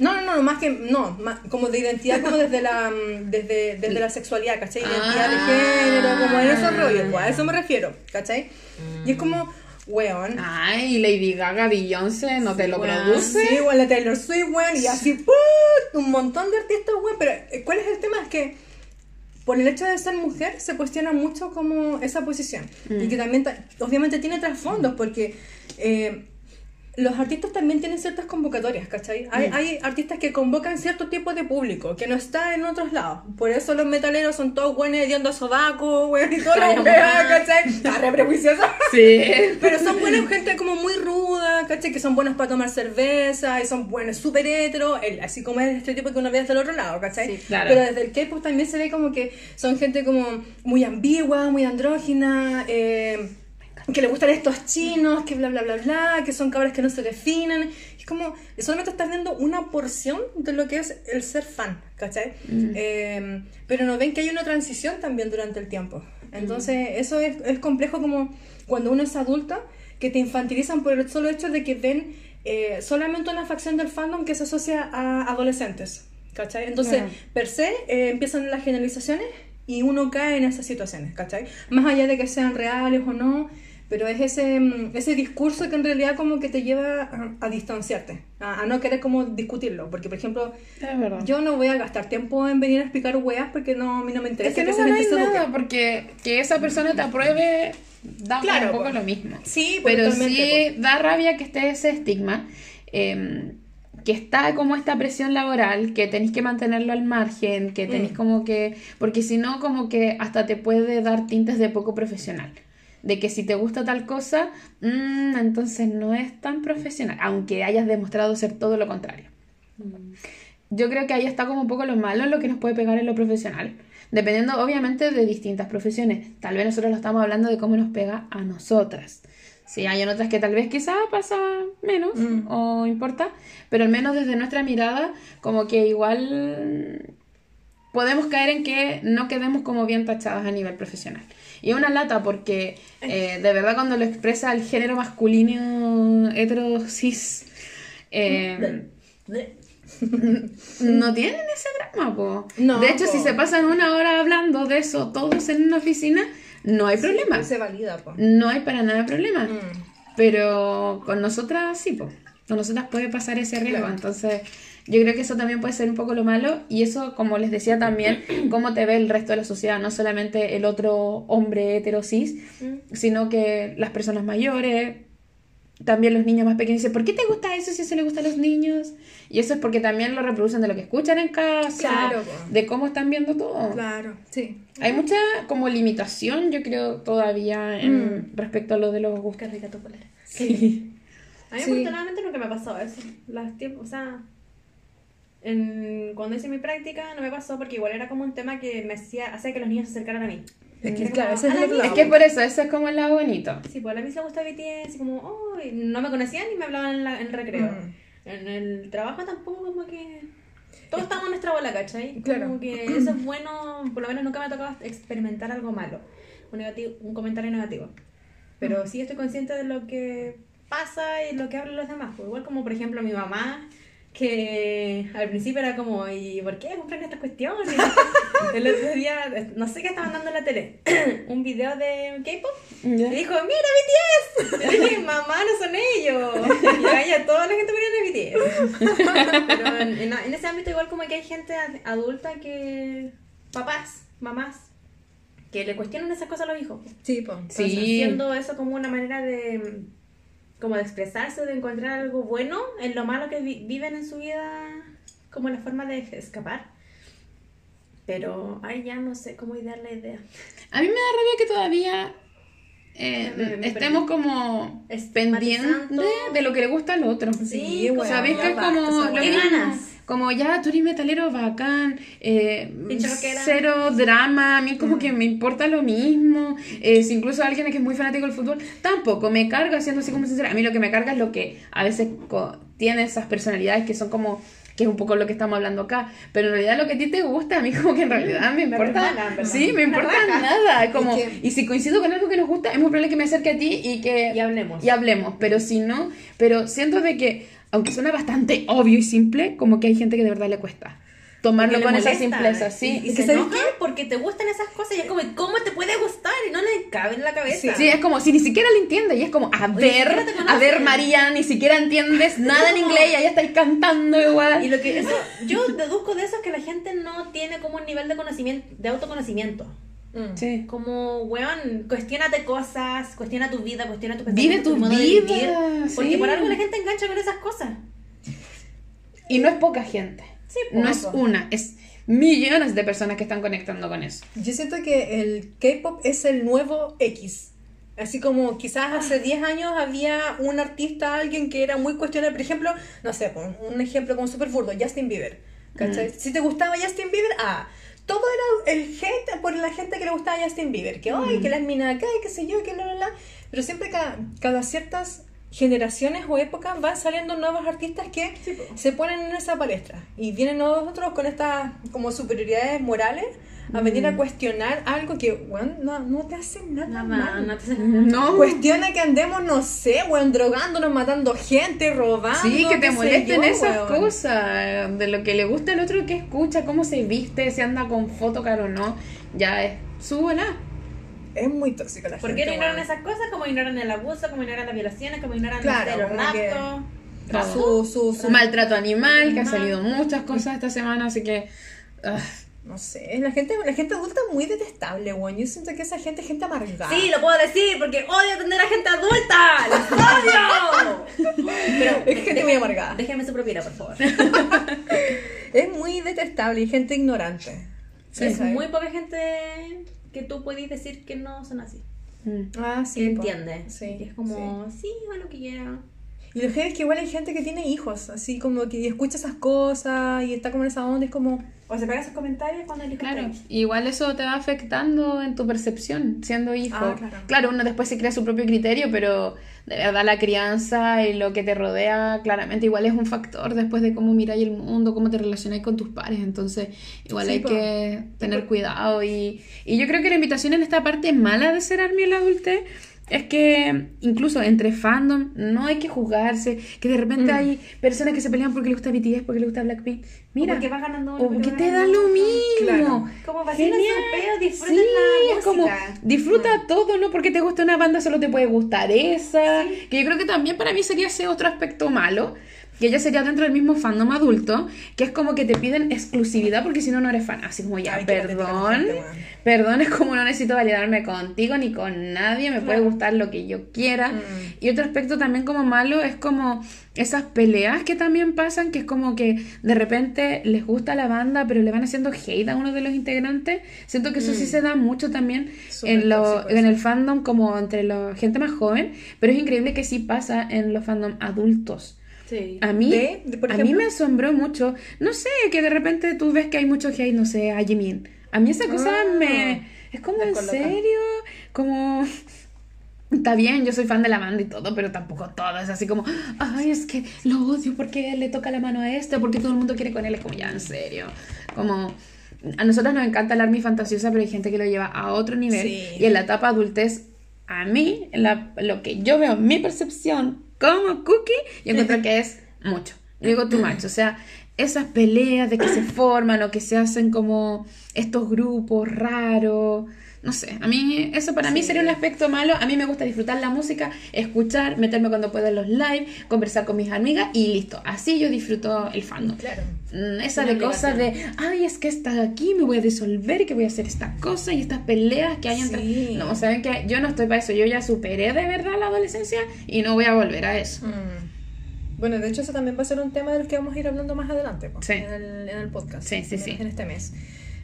No, no, no, más que, no, más- como de identidad, como desde la, mm, desde, desde la sexualidad, ¿cachai? Identidad Ah. de género, como en esos rollos, pues, a eso me refiero, ¿cachai? Y es como, weón, Ay, Lady Gaga, Beyoncé, ¿no te lo Weón, produce? Sí, igual la Taylor Swift, weón, y así, ¡put! un montón de artistas, weón, pero eh, ¿cuál es el tema? Es que por el hecho de ser mujer se cuestiona mucho como esa posición. Y que también, ta- obviamente, tiene trasfondos, porque eh, los artistas también tienen ciertas convocatorias, ¿cachai? Hay, hay artistas que convocan cierto tipo de público que no está en otros lados. Por eso los metaleros son todos buenos hediondo a sobaco, weón, y todo lo. ¿cachai? Está re prejuicioso. Sí. Pero son buenas gente como muy ruda, ¿cachai? Que son buenos para tomar cerveza y son buenos, súper hetero, el- así como es este tipo que uno ve desde el otro lado, ¿cachai? Sí, claro. Pero desde el K-pop también se ve como que son gente como muy ambigua, muy andrógina, eh, que le gustan estos chinos, que bla, bla, bla, bla, que son cabras que no se definen. Es como, solamente estás viendo una porción de lo que es el ser fan, ¿cachai? Eh, pero no ven que hay una transición también durante el tiempo. Entonces, eso es, es complejo como cuando uno es adulta, que te infantilizan por el solo hecho de que ven eh, solamente una facción del fandom que se asocia a adolescentes, ¿cachai? Entonces, Claro. per se, eh, empiezan las generalizaciones y uno cae en esas situaciones, ¿cachai? Más allá de que sean reales o no, pero es ese, mm, ese discurso que en realidad como que te lleva a, a distanciarte, a, a no querer como discutirlo, porque por ejemplo, yo no voy a gastar tiempo en venir a explicar weas porque no, a mí no me interesa Es que no esa ganáis nada, porque que esa persona te apruebe da Claro, un poco pues. lo mismo. Sí, pues, Pero sí da rabia que esté ese estigma, eh, que está como esta presión laboral, que tenéis que mantenerlo al margen, que tenéis Mm. como que, porque si no como que hasta te puede dar tintes de poco profesional. De que si te gusta tal cosa, mm, entonces no es tan profesional, aunque hayas demostrado ser todo lo contrario. Yo creo que ahí está como un poco lo malo en lo que nos puede pegar en lo profesional. Dependiendo, obviamente, de distintas profesiones. Tal vez nosotros lo estamos hablando de cómo nos pega a nosotras. Sí, hay otras que tal vez quizá pasa menos Mm. o importa, pero al menos desde nuestra mirada, como que igual podemos caer en que no quedemos como bien tachadas a nivel profesional. Y es una lata porque eh, de verdad cuando lo expresa el género masculino hetero cis, eh, no tienen ese drama, po. No, de hecho, po. si se pasan una hora hablando de eso todos en una oficina, no hay problema. Se valida, po. No hay para nada problema. Mm. Pero con nosotras sí, po. Nosotras puede pasar ese riesgo. Claro. Entonces, yo creo que eso también puede ser un poco lo malo. Y eso, como les decía también, cómo te ve el resto de la sociedad. No solamente el otro hombre hetero cis, sino que las personas mayores, también los niños más pequeños dicen, ¿por qué te gusta eso si eso le gusta a los niños? Y eso es porque también lo reproducen de lo que escuchan en casa, Claro, de cómo están viendo todo. Claro, sí. Hay mucha como limitación, yo creo, todavía en, respecto a lo de los gustos. Qué rica tu polera. Sí. A mí Sí. afortunadamente nunca me ha pasado eso. Las tiempos, o sea, en, cuando hice mi práctica no me pasó porque igual era como un tema que me hacía, hacía que los niños se acercaran a mí. Es que, claro, es "A la el otro mía". Es que por eso, eso es como el lado bonito. Sí, pues a mí se gusta BTS y como, oh, y no me conocían ni me hablaban en, la- en recreo. Mm. En el trabajo tampoco como que... Todos estamos en nuestra bola, ¿cachai? Claro. Como que eso es bueno, por lo menos nunca me ha tocado experimentar algo malo, un, negativo, un comentario negativo. Pero sí estoy consciente de lo que pasa y lo que hablan los demás. Pues igual como por ejemplo mi mamá, que al principio era como, ¿y por qué compran estas cuestiones? El otro día, no sé qué estaban dando en la tele, un video de K-pop y dijo, mira BTS. Y dije, mamá, no son ellos. Y vaya, toda la gente muriendo de BTS. Pero en, en- en ese ámbito igual como que hay gente ad- adulta que, papás, mamás, que le cuestionan esas cosas a los hijos. Sí, po. Sí. Siendo eso como una manera de como de expresarse, de encontrar algo bueno en lo malo que vi- viven en su vida, como la forma de escapar. Pero, ay, ya no sé cómo idear la idea. A mí me da rabia que todavía eh, Me- me estemos como pendientes de lo que le gusta al otro. Sí, pues, bueno, ¿Sabéis ya que es como lo ganas? Como ya, tú eres metalero bacán, eh, cero drama, a mí como que me importa lo mismo. eh, si incluso alguien que es muy fanático del fútbol, tampoco me carga, siendo así como sincera. A mí lo que me carga es lo que a veces co- tiene esas personalidades que son como que es un poco lo que estamos hablando acá, pero en realidad lo que a ti te gusta, a mí como que en realidad me importa, sí, me importa nada, como, Es que- y si coincido con algo que nos gusta, es muy probable que me acerque a ti y que Y hablemos. y hablemos, pero si no, pero siento de que, aunque suena bastante obvio y simple, como que hay gente que de verdad le cuesta tomarlo con esa simpleza, sí. Y, y que se ¿sabes enoja porque te gustan esas cosas y es como, ¿cómo te puede gustar? Y no le cabe en la cabeza. Sí, es como si ni siquiera le entiende y es como, a Oye, ver, a ver. María, ni siquiera entiendes nada en inglés y ahí estáis cantando igual. Y lo que eso, yo deduzco de eso es que la gente no tiene como un nivel de conocimiento, de autoconocimiento. Mm. Sí. Como, weón, cuestionate cosas, cuestiona tu vida, cuestiona tu Vive pensamiento, tu modo de vida, vivir. Porque sí. por algo la gente engancha con esas cosas. Y no es poca gente. Sí, No es una, es millones de personas que están conectando con eso. Yo siento que el K-pop es el nuevo X. Así como quizás hace 10 años había un artista, alguien que era muy cuestionable. Por ejemplo, no sé, un ejemplo como súper burdo, Justin Bieber. ¿Cachai? Si te gustaba Justin Bieber, ah, todo era el hate por la gente que le gustaba Justin Bieber. Que, ay, que las minas acá, y qué sé yo, que la, la, la. Pero siempre cada, cada ciertas generaciones o épocas van saliendo nuevos artistas que se ponen en esa palestra. Y vienen nosotros con estas como superioridades morales a venir a cuestionar algo que, weón, no, no te hace nada, Nada, mal. no te No. Cuestiona que andemos, no sé, weón, drogándonos, matando gente, robando. Sí, que te molesten yo, esas weón. cosas, de lo que le gusta al otro que escucha, cómo se viste, si anda con foto caro o no, ya es su bola. Es muy tóxica la ¿Por gente. qué no ignoran esas cosas? Como ignoran el abuso, como ignoran las violaciones, como ignoran Claro, los raptos. Su, su, su- Maltrato animal, que ha salido muchas cosas esta semana, así que... ah, No sé, la gente, la gente adulta es muy detestable, weón. Yo siento que esa gente es gente amargada. Sí, lo puedo decir porque odio atender a gente adulta. ¡Los odio! Pero Es gente muy amargada. déjenme su propina, por favor. Es muy detestable y gente ignorante. Sí. es ¿sabes? muy poca gente que tú puedes decir que no son así. mm. Ah, sí. Que po. entiende. Sí. Que es como, sí, haga lo que quiera. Y lo que es que igual hay gente que tiene hijos, así como que escucha esas cosas y está como en esa onda, es como... O se pega esos comentarios cuando el hijo Claro, está igual eso te va afectando en tu percepción siendo hijo. Ah, claro. uno después se crea su propio criterio, pero de verdad la crianza y lo que te rodea claramente igual es un factor después de cómo miráis el mundo, cómo te relacionáis con tus pares. Entonces, igual Sí, hay po. que tener cuidado. Y, y yo creo que la invitación en esta parte mala de ser Army en la adultez es que incluso entre fandom no hay que juzgarse, que de repente Mm. hay personas que se pelean porque le gusta BTS, porque le gusta Blackpink. Mira, porque va ganando uno, o porque que te da lo mismo. Claro. Como su disfruten Sí, la es como disfruta Mm. todo, no porque te guste una banda solo te puede gustar esa, que yo creo que también para mí sería ese otro aspecto malo, que ya sería dentro del mismo fandom adulto, que es como que te piden exclusividad porque si no no eres fan, así como ya, Ay, perdón, gente, perdón, es como no necesito validarme contigo ni con nadie, me puede gustar lo que yo quiera. Mm. Y otro aspecto también como malo es como esas peleas que también pasan, que es como que de repente les gusta la banda, pero le van haciendo hate a uno de los integrantes. Siento que eso sí se da mucho también en, lo, tóxico en el fandom como entre la gente más joven, pero es increíble que sí pasa en los fandom adultos. Sí. A mí, ¿De? ¿De, por a mí me asombró mucho, no sé, que de repente tú ves que hay mucho hate, no sé, a Jimin. A mí esa cosa Ah, me... Es como, ¿en serio? Como... Está bien, yo soy fan de la banda y todo, pero tampoco todo. Es así como, ay, es que lo odio porque le toca la mano a este, porque todo el mundo quiere con él. Es como, ya, en serio. Como, a nosotros nos encanta el Army fantasiosa, pero hay gente que lo lleva a otro nivel. Sí. Y en la etapa adultez, a mí, en la- lo que yo veo, mi percepción como cookie, yo encuentro que es mucho. Digo too much. O sea, esas peleas de que se forman o que se hacen como estos grupos raros. No sé, a mí eso para mí sería un aspecto malo. A mí me gusta disfrutar la música, escuchar, meterme cuando puedo en los live, conversar con mis amigas y listo. Así yo disfruto el fandom. Claro. Mm, Esa Una de cosas de, ay, es que está aquí, me voy a disolver, que voy a hacer esta cosa y estas peleas que hay entre... Sí. No, saben que yo no estoy para eso, yo ya superé de verdad la adolescencia y no voy a volver a eso. Mm. Bueno, de hecho, eso también va a ser un tema del que vamos a ir hablando más adelante po, Sí. en, el, en el podcast. Sí, sí. En este mes.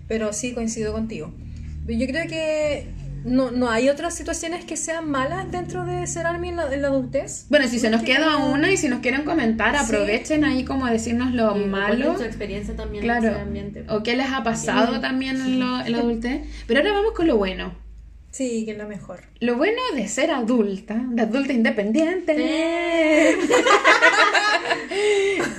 Pero sí coincido contigo. Yo creo que no, no hay otras situaciones que sean malas dentro de ser Army en la, en la adultez. Bueno, si se nos Que queda una y si nos quieren comentar, Sí. aprovechen ahí como a decirnos lo Y malo. su experiencia también en Claro. ese ambiente. O qué les ha pasado también en, lo, en la adultez. Pero ahora vamos con lo bueno. Sí, que es lo mejor. Lo bueno de ser adulta, de adulta independiente.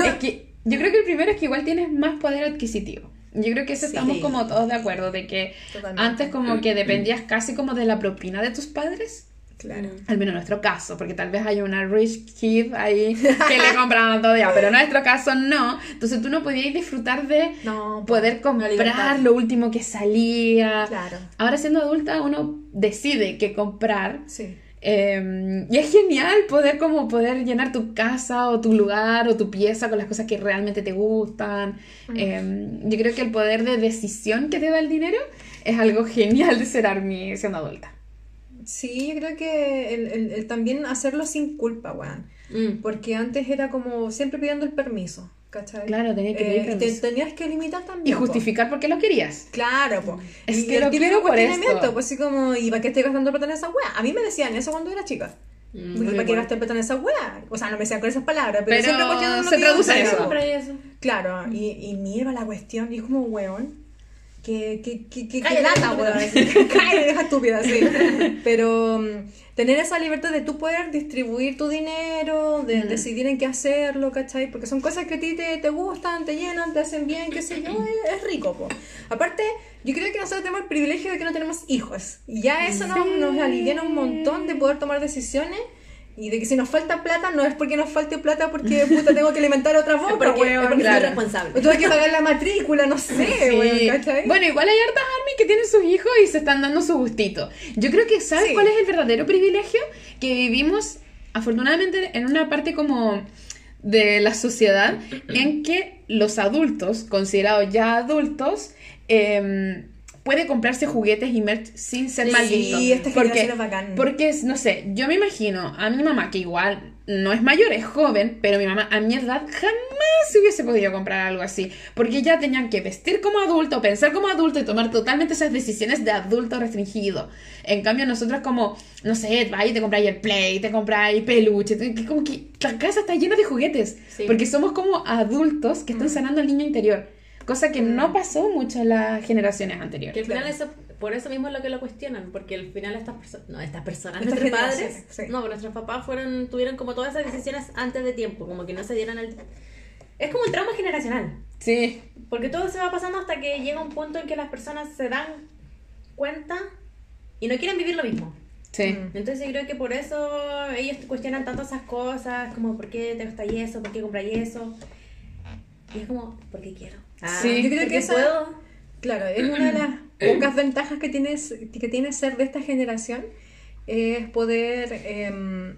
es que yo creo que el primero es que igual tienes más poder adquisitivo. Yo creo que eso Sí. estamos como todos de acuerdo, de que Totalmente. antes como que dependías casi como de la propina de tus padres. Claro. Al menos en nuestro caso, porque tal vez hay una rich kid ahí que le compraban todo ya, pero en nuestro caso no. Entonces tú no podías disfrutar de No, poder la libertad. comprar lo último que salía. Claro. Ahora siendo adulta uno decide qué comprar Sí. Eh, y es genial poder como poder llenar tu casa o tu lugar o tu pieza con las cosas que realmente te gustan. Eh, yo creo que el poder de decisión que te da el dinero es algo genial de ser Army siendo adulta. Sí, yo creo que el, el- el también hacerlo sin culpa, weón. Mm. Porque antes era como siempre pidiendo el permiso, ¿cachai? Claro, tenías que pedir Eh, y te- tenías que limitar Y también. po. justificar por qué lo querías. Claro, po. Es y que lo quiero por esto. pues así como, ¿y para qué estoy gastando plata en esa wea? A mí me decían eso cuando era chica. Mm. ¿Y para qué gasté plata en esa wea? O sea, no me decían con esas palabras, pero, Pero siempre cuestionan lo se que traduce eso. Claro, y, y mira la cuestión, y es como, weón, que, que, que, que, Cállate, lata, weón. Cállate, deja estúpida, sí. Pero mm, tener esa libertad de tú poder distribuir tu dinero, de Mm. decidir en qué hacerlo, ¿cachai? Porque son cosas que a ti te, te gustan, te llenan, te hacen bien, qué sé yo, es, es rico, po. Aparte, yo creo que nosotros tenemos el privilegio de que no tenemos hijos. Y ya eso nos, nos aliviana un montón de poder tomar decisiones. Y de que si nos falta plata, no es porque nos falte plata porque puta tengo que alimentar a otra boca, porque- weón. es porque claro. soy responsable. O tuve que pagar la matrícula, no sé, Sí. weón, ¿cachai? Bueno, igual hay hartas army que tienen sus hijos y se están dando su gustito. Yo creo que, ¿sabes Sí. cuál es el verdadero privilegio? Que vivimos, afortunadamente, en una parte como de la sociedad en que los adultos, considerados ya adultos, em, puede comprarse juguetes y merch sin ser Sí, mal visto. esta porque, es bacán. porque, no sé, yo me imagino a mi mamá, que igual no es mayor, es joven, pero mi mamá a mi edad jamás se hubiese podido comprar algo así. Porque ya tenían que vestir como adulto, pensar como adulto y tomar totalmente esas decisiones de adulto restringido. En cambio, nosotras como, no sé, y te compráis el play, te compráis peluche, te- como que la casa está llena de juguetes. Sí. Porque somos como adultos que están sanando el niño interior. Cosa que no pasó mucho en las generaciones Que anteriores. al final Claro. eso, por eso mismo es lo que lo cuestionan, porque al final estas personas, no, estas personas, Estas nuestros padres, sí. no, nuestros papás fueron, tuvieron como todas esas decisiones antes de tiempo, como que no se dieran el... Es como un trauma generacional, Sí. porque todo se va pasando hasta que llega un punto en que las personas se dan cuenta y no quieren vivir lo mismo. Sí. Mm. Entonces yo creo que por eso ellos cuestionan tanto esas cosas, como ¿por qué te gusta eso? ¿Por qué compras eso? Y es como, ¿por qué quiero? Ah, Sí, yo creo ¿por que esa- puedo? Claro, es una de las pocas ventajas que tienes que tiene ser de esta generación es poder em,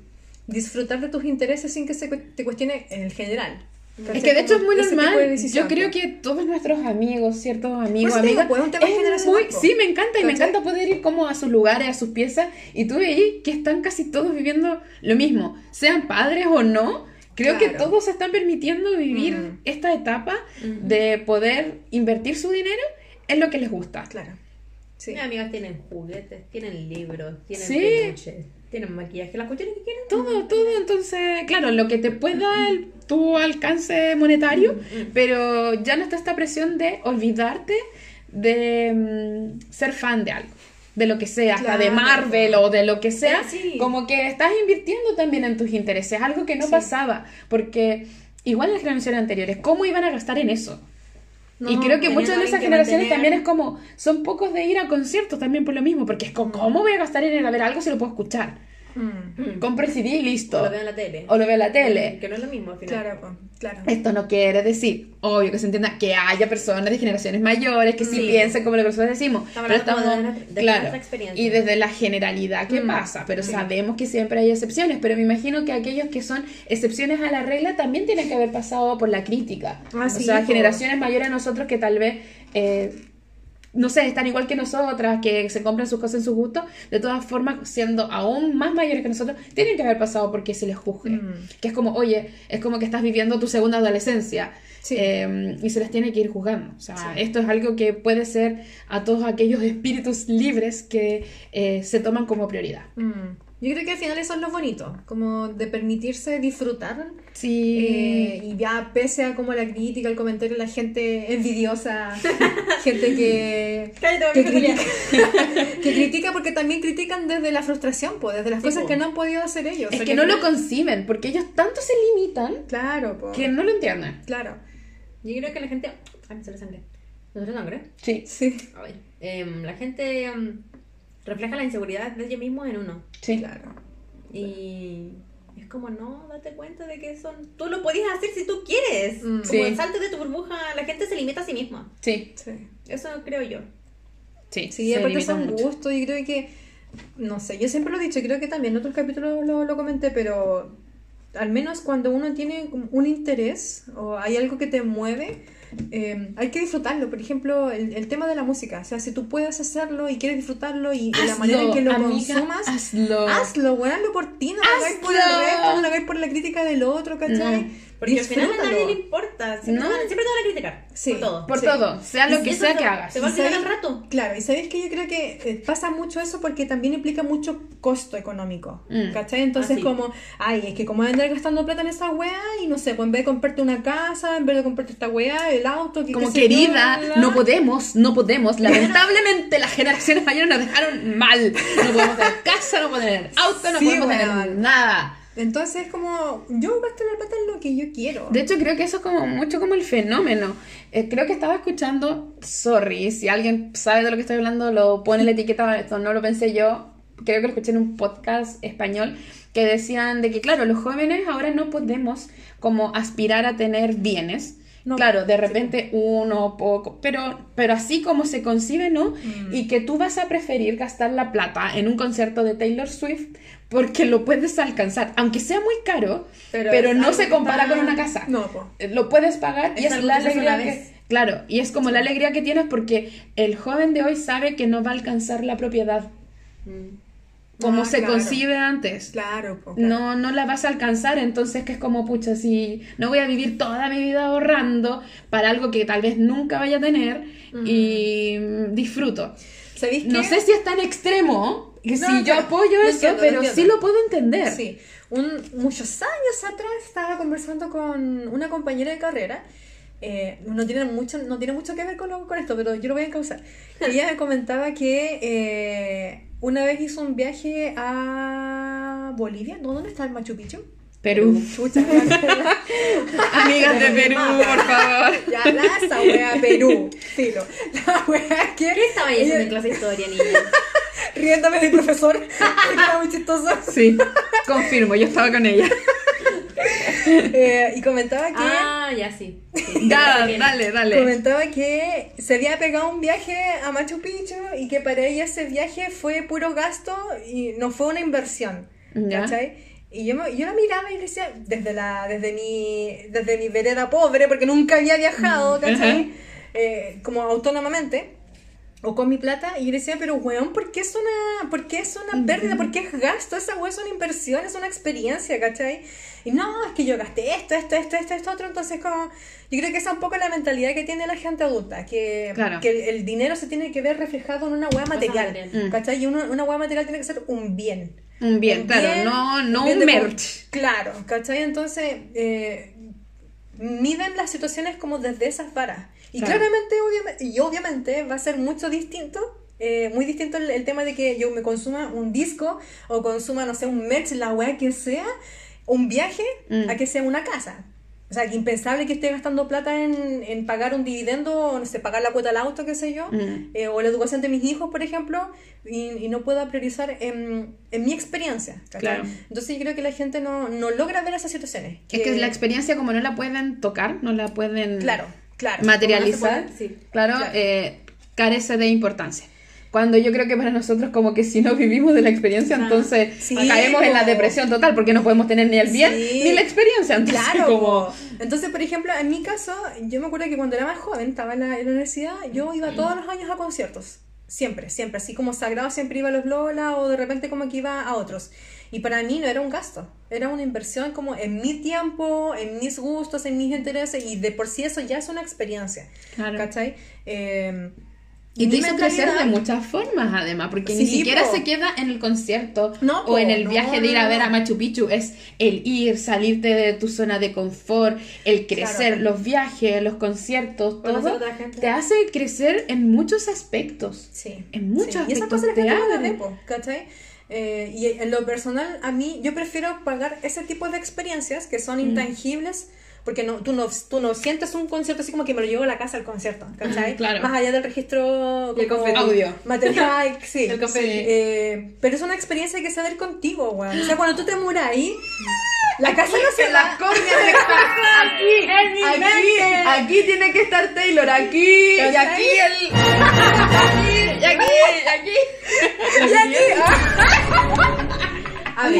disfrutar de tus intereses sin que se te cuestione en el general. Es que de hecho es muy de normal. decisión, Yo creo pues. que todos nuestros amigos, ciertos amigos, digo, amigas, pues, es muy- po. sí, me encanta y me ¿Cachai? encanta poder ir como a sus lugares, a sus piezas y tú veis que están casi todos viviendo lo mismo, sean padres o no. Creo que todos se están permitiendo vivir Mm. esta etapa Ujú. de poder invertir su dinero en lo que les gusta. Claro. Sí. Mis amigas tienen juguetes, tienen libros, tienen Sí. peluches, tienen maquillaje, las cuestiones que quieren. Todo, todo, entonces, claro, lo que te pueda el- tu alcance monetario, pero ya no está esta presión de olvidarte de mm, ser fan de algo, de lo que sea, hasta de. Marvel o de lo que sea, Sí. como que estás invirtiendo también en tus intereses, algo que no Sí. pasaba, porque igual en las generaciones anteriores, ¿cómo iban a gastar en eso? y creo que muchas de esas generaciones mantener. también es como, son pocos de ir a conciertos también por lo mismo, porque es como, ¿cómo voy a gastar en ir a ver algo si lo puedo escuchar? Mm. CD y listo. O lo veo en la tele. O lo veo en la tele. Que no es lo mismo al final. Claro, pues, claro. Esto no quiere decir, obvio que se entienda, que haya personas de generaciones mayores que sí, Sí. piensen como lo que nosotros decimos. Estamos pero estamos, de nuestra- de claro, experiencia. y desde la generalidad que Mm. pasa, pero Sí. sabemos que siempre hay excepciones, pero me imagino que aquellos que son excepciones a la regla también tienen que haber pasado por la crítica. Ah, o sí, sea, generaciones mayores a nosotros que tal vez... eh, no sé, están igual que nosotras, que se compran sus cosas en su gusto, de todas formas, siendo aún más mayores que nosotros, tienen que haber pasado porque se les juzgue. Mm. Que es como, oye, es como que estás viviendo tu segunda adolescencia Sí. eh, y se les tiene que ir juzgando. O sea, Sí. esto es algo que puede ser a todos aquellos espíritus libres que eh, se toman como prioridad. Mm. Yo creo que al final eso es lo bonito, como de permitirse disfrutar Sí. Eh, y ya pese a como la crítica, el comentario, la gente envidiosa, gente que, Cállate, que, critica, que critica porque también critican desde la frustración, pues, desde las Sí, cosas po. que no han podido hacer ellos. O es sea, que no lo conciben porque ellos tanto se limitan Claro, pues. que no lo entienden. Claro. Yo creo que la gente. Ay, me sale sangre. ¿Me sale sangre? Sí, Sí, A ver. Em, la gente em, refleja la inseguridad de ellos mismos en uno. sí. claro. Y es como, no, date cuenta de que son. Tú lo podías hacer si tú quieres. Mm. Como Sí. salte de tu burbuja. La gente se limita a sí misma. Sí, Sí, Eso creo yo. sí. sí se aparte son gustos y creo que, no sé, yo siempre lo he dicho, creo que también en otros capítulos lo, lo comenté, pero al menos cuando uno tiene un interés o hay algo que te mueve, eh, hay que disfrutarlo. Por ejemplo, el, el tema de la música. O sea, si tú puedes hacerlo y quieres disfrutarlo y la manera en que lo amiga, consumas, hazlo. hazlo, hazlo por ti, no lo hagáis por el resto, no lo hagáis por la crítica del otro, ¿cachai? No. Porque al final a nadie Disfrútalo. le importa. Siempre, No. te, van, siempre te van a criticar. Sí. Por todo. Por Sí. todo, sea lo Y que sea que hagas. Te va a ¿Y olvidar sabéis- al rato. Claro, y sabéis que yo creo que eh, pasa mucho eso porque también implica mucho costo económico. Mm. ¿Cachai? Entonces, Ah, sí. como, ay, es que como voy a andar gastando plata en esa weá y no sé, pues en vez de comprarte una casa, en vez de comprarte esta weá, el auto, que Como yo, querida, no podemos, no podemos. Lamentablemente las generaciones mayores nos dejaron mal. No podemos tener casa, no podemos tener auto, no Sí, podemos tener nada. Entonces, como, yo gasto la plata en lo que yo quiero. De hecho, creo que eso es como mucho como el fenómeno. Eh, creo que estaba escuchando, sorry, si alguien sabe de lo que estoy hablando, lo pone la etiqueta, esto no lo pensé yo. Creo que lo escuché en un podcast español que decían de que, claro, los jóvenes ahora no podemos como aspirar a tener bienes. No, claro, de sí. repente uno, poco, pero, pero así como se concibe, ¿no? Mm. Y que tú vas a preferir gastar la plata en un concierto de Taylor Swift porque lo puedes alcanzar, aunque sea muy caro, Pero no se compara con una casa. No, po. Eh, Lo puedes pagar y Es la alegría que... Claro, y es como la alegría que tienes porque el joven de hoy sabe que no va a alcanzar la propiedad Mm. como Ah, se claro. concibe antes. Claro, po, claro. No, no la vas a alcanzar, entonces que es como, pucha, si no voy a vivir toda mi vida ahorrando para algo que tal vez nunca vaya a tener y mm, disfruto. No sé si es tan extremo, que No, si yo apoyo lo eso, entiendo, lo pero entiendo. sí lo puedo entender. Sí, un, muchos años atrás estaba conversando con una compañera de carrera. eh, no, tiene mucho, no tiene mucho que ver con, lo- con esto, pero yo lo voy a encauzar. Ella me comentaba que eh, una vez hizo un viaje a Bolivia. ¿No? ¿Dónde está el Machu Picchu? Perú. Chucha, Amigas de Perú, por favor. ya la esa wea Perú. Filo. La wea que. ¿Qué estaba haciendo en clase de historia, niña? Riéndome del profesor. porque Era muy chistoso. Sí, confirmo, yo estaba con ella. Eh, y comentaba que. Ah, ya sí. sí. Ya, dale, dale. Comentaba que se había pegado un viaje a Machu Picchu y que para ella ese viaje fue puro gasto y no fue una inversión. Ya. ¿Cachai? Y yo, me- yo la miraba y le decía, desde, la, desde, mi, desde mi vereda pobre, porque nunca había viajado, ¿cachai? Ajá. Eh, como autónomamente o con mi plata y yo le decía, pero weón, ¿por qué es una, por qué es una pérdida? ¿Por qué es gasto? Esa weón es una inversión, es una experiencia, ¿cachai? Y no, es que yo gasté esto, esto, esto, esto, esto, otro, entonces como, yo creo que esa es un poco la mentalidad que tiene la gente adulta, que, Claro. que el dinero se tiene que ver reflejado en una hueá material. Mm. ¿cachai? Y una, una hueá material tiene que ser un bien. Un bien, Un claro, bien, no, no un merch. Claro, ¿cachai? Entonces, eh, miden las situaciones como desde esas varas. Y Claro. claramente, obviamente, y obviamente va a ser mucho distinto. eh, muy distinto el, el tema de que yo me consuma un disco o consuma, no sé, un merch, la weá que sea, un viaje, Mm. a que sea una casa. O sea, que impensable que esté gastando plata en, en pagar un dividendo, o no sé, pagar la cuota del auto, qué sé yo, Mm. eh, o la educación de mis hijos, por ejemplo, y, y no pueda priorizar en, en mi experiencia. Claro. Entonces yo creo que la gente no, no logra ver esas situaciones. Es que la experiencia, como no la pueden tocar, no la pueden Claro, claro. materializar, no sí. claro, Claro. eh, carece de importancia. Cuando yo creo que para nosotros como que si no vivimos de la experiencia, Ah, entonces sí, caemos en la depresión total porque no podemos tener ni el bien Sí. ni la experiencia. Entonces, Claro, como... entonces por ejemplo, en mi caso, yo me acuerdo que cuando era más joven, estaba en la, en la universidad, yo iba todos los años a conciertos, siempre, siempre, así como sagrado, siempre iba a los Lola o de repente como que iba a otros. Y para mí no era un gasto, era una inversión como en mi tiempo, en mis gustos, en mis intereses, y de por sí eso ya es una experiencia, Claro. ¿cachai? Eh, Y te hizo crecer de muchas formas, además, porque ni Sí, siquiera po. se queda en el concierto No, o en el no, viaje de ir a no, ver no. a Machu Picchu. Es el ir, salirte de tu zona de confort, el crecer, Claro. los viajes, los conciertos, todo. Te hace crecer en muchos aspectos. Sí. En muchos sí. Y esas aspectos te no las abren. ve, po, ¿cachai? Eh, y en lo personal, a mí, yo prefiero pagar ese tipo de experiencias que son Mm. intangibles, porque no, tú, no, tú no sientes un concierto así como que me lo llevo a la casa al concierto, ¿cachai? Claro. Más allá del registro el como confeti. Audio. material, sí. El confeti. Eh, pero es una experiencia que se da contigo, weón. O sea, cuando tú te muras ahí, la casa no se va. córneas de aquí, En mi aquí, mente. aquí tiene que estar Taylor, aquí, y aquí el, aquí, y aquí, y aquí. Y aquí, ah. A ver,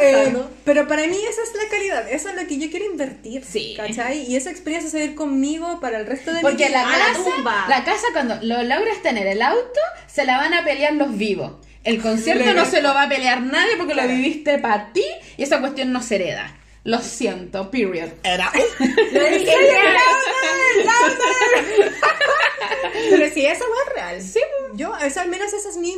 eh, pero para mí esa es la calidad, eso es lo que yo quiero invertir, Sí. ¿cachai? Y esa experiencia se va a ir conmigo para el resto de mi Porque vida. la A la casa, tumba. la casa cuando lo logras tener el auto, se la van a pelear los vivos. El concierto Legal. no se lo va a pelear nadie porque Claro. lo viviste para ti y esa cuestión no se hereda. Lo siento, period. Era. Lo dije Pero si esa es real. Sí. Yo, o sea, al menos esa es mi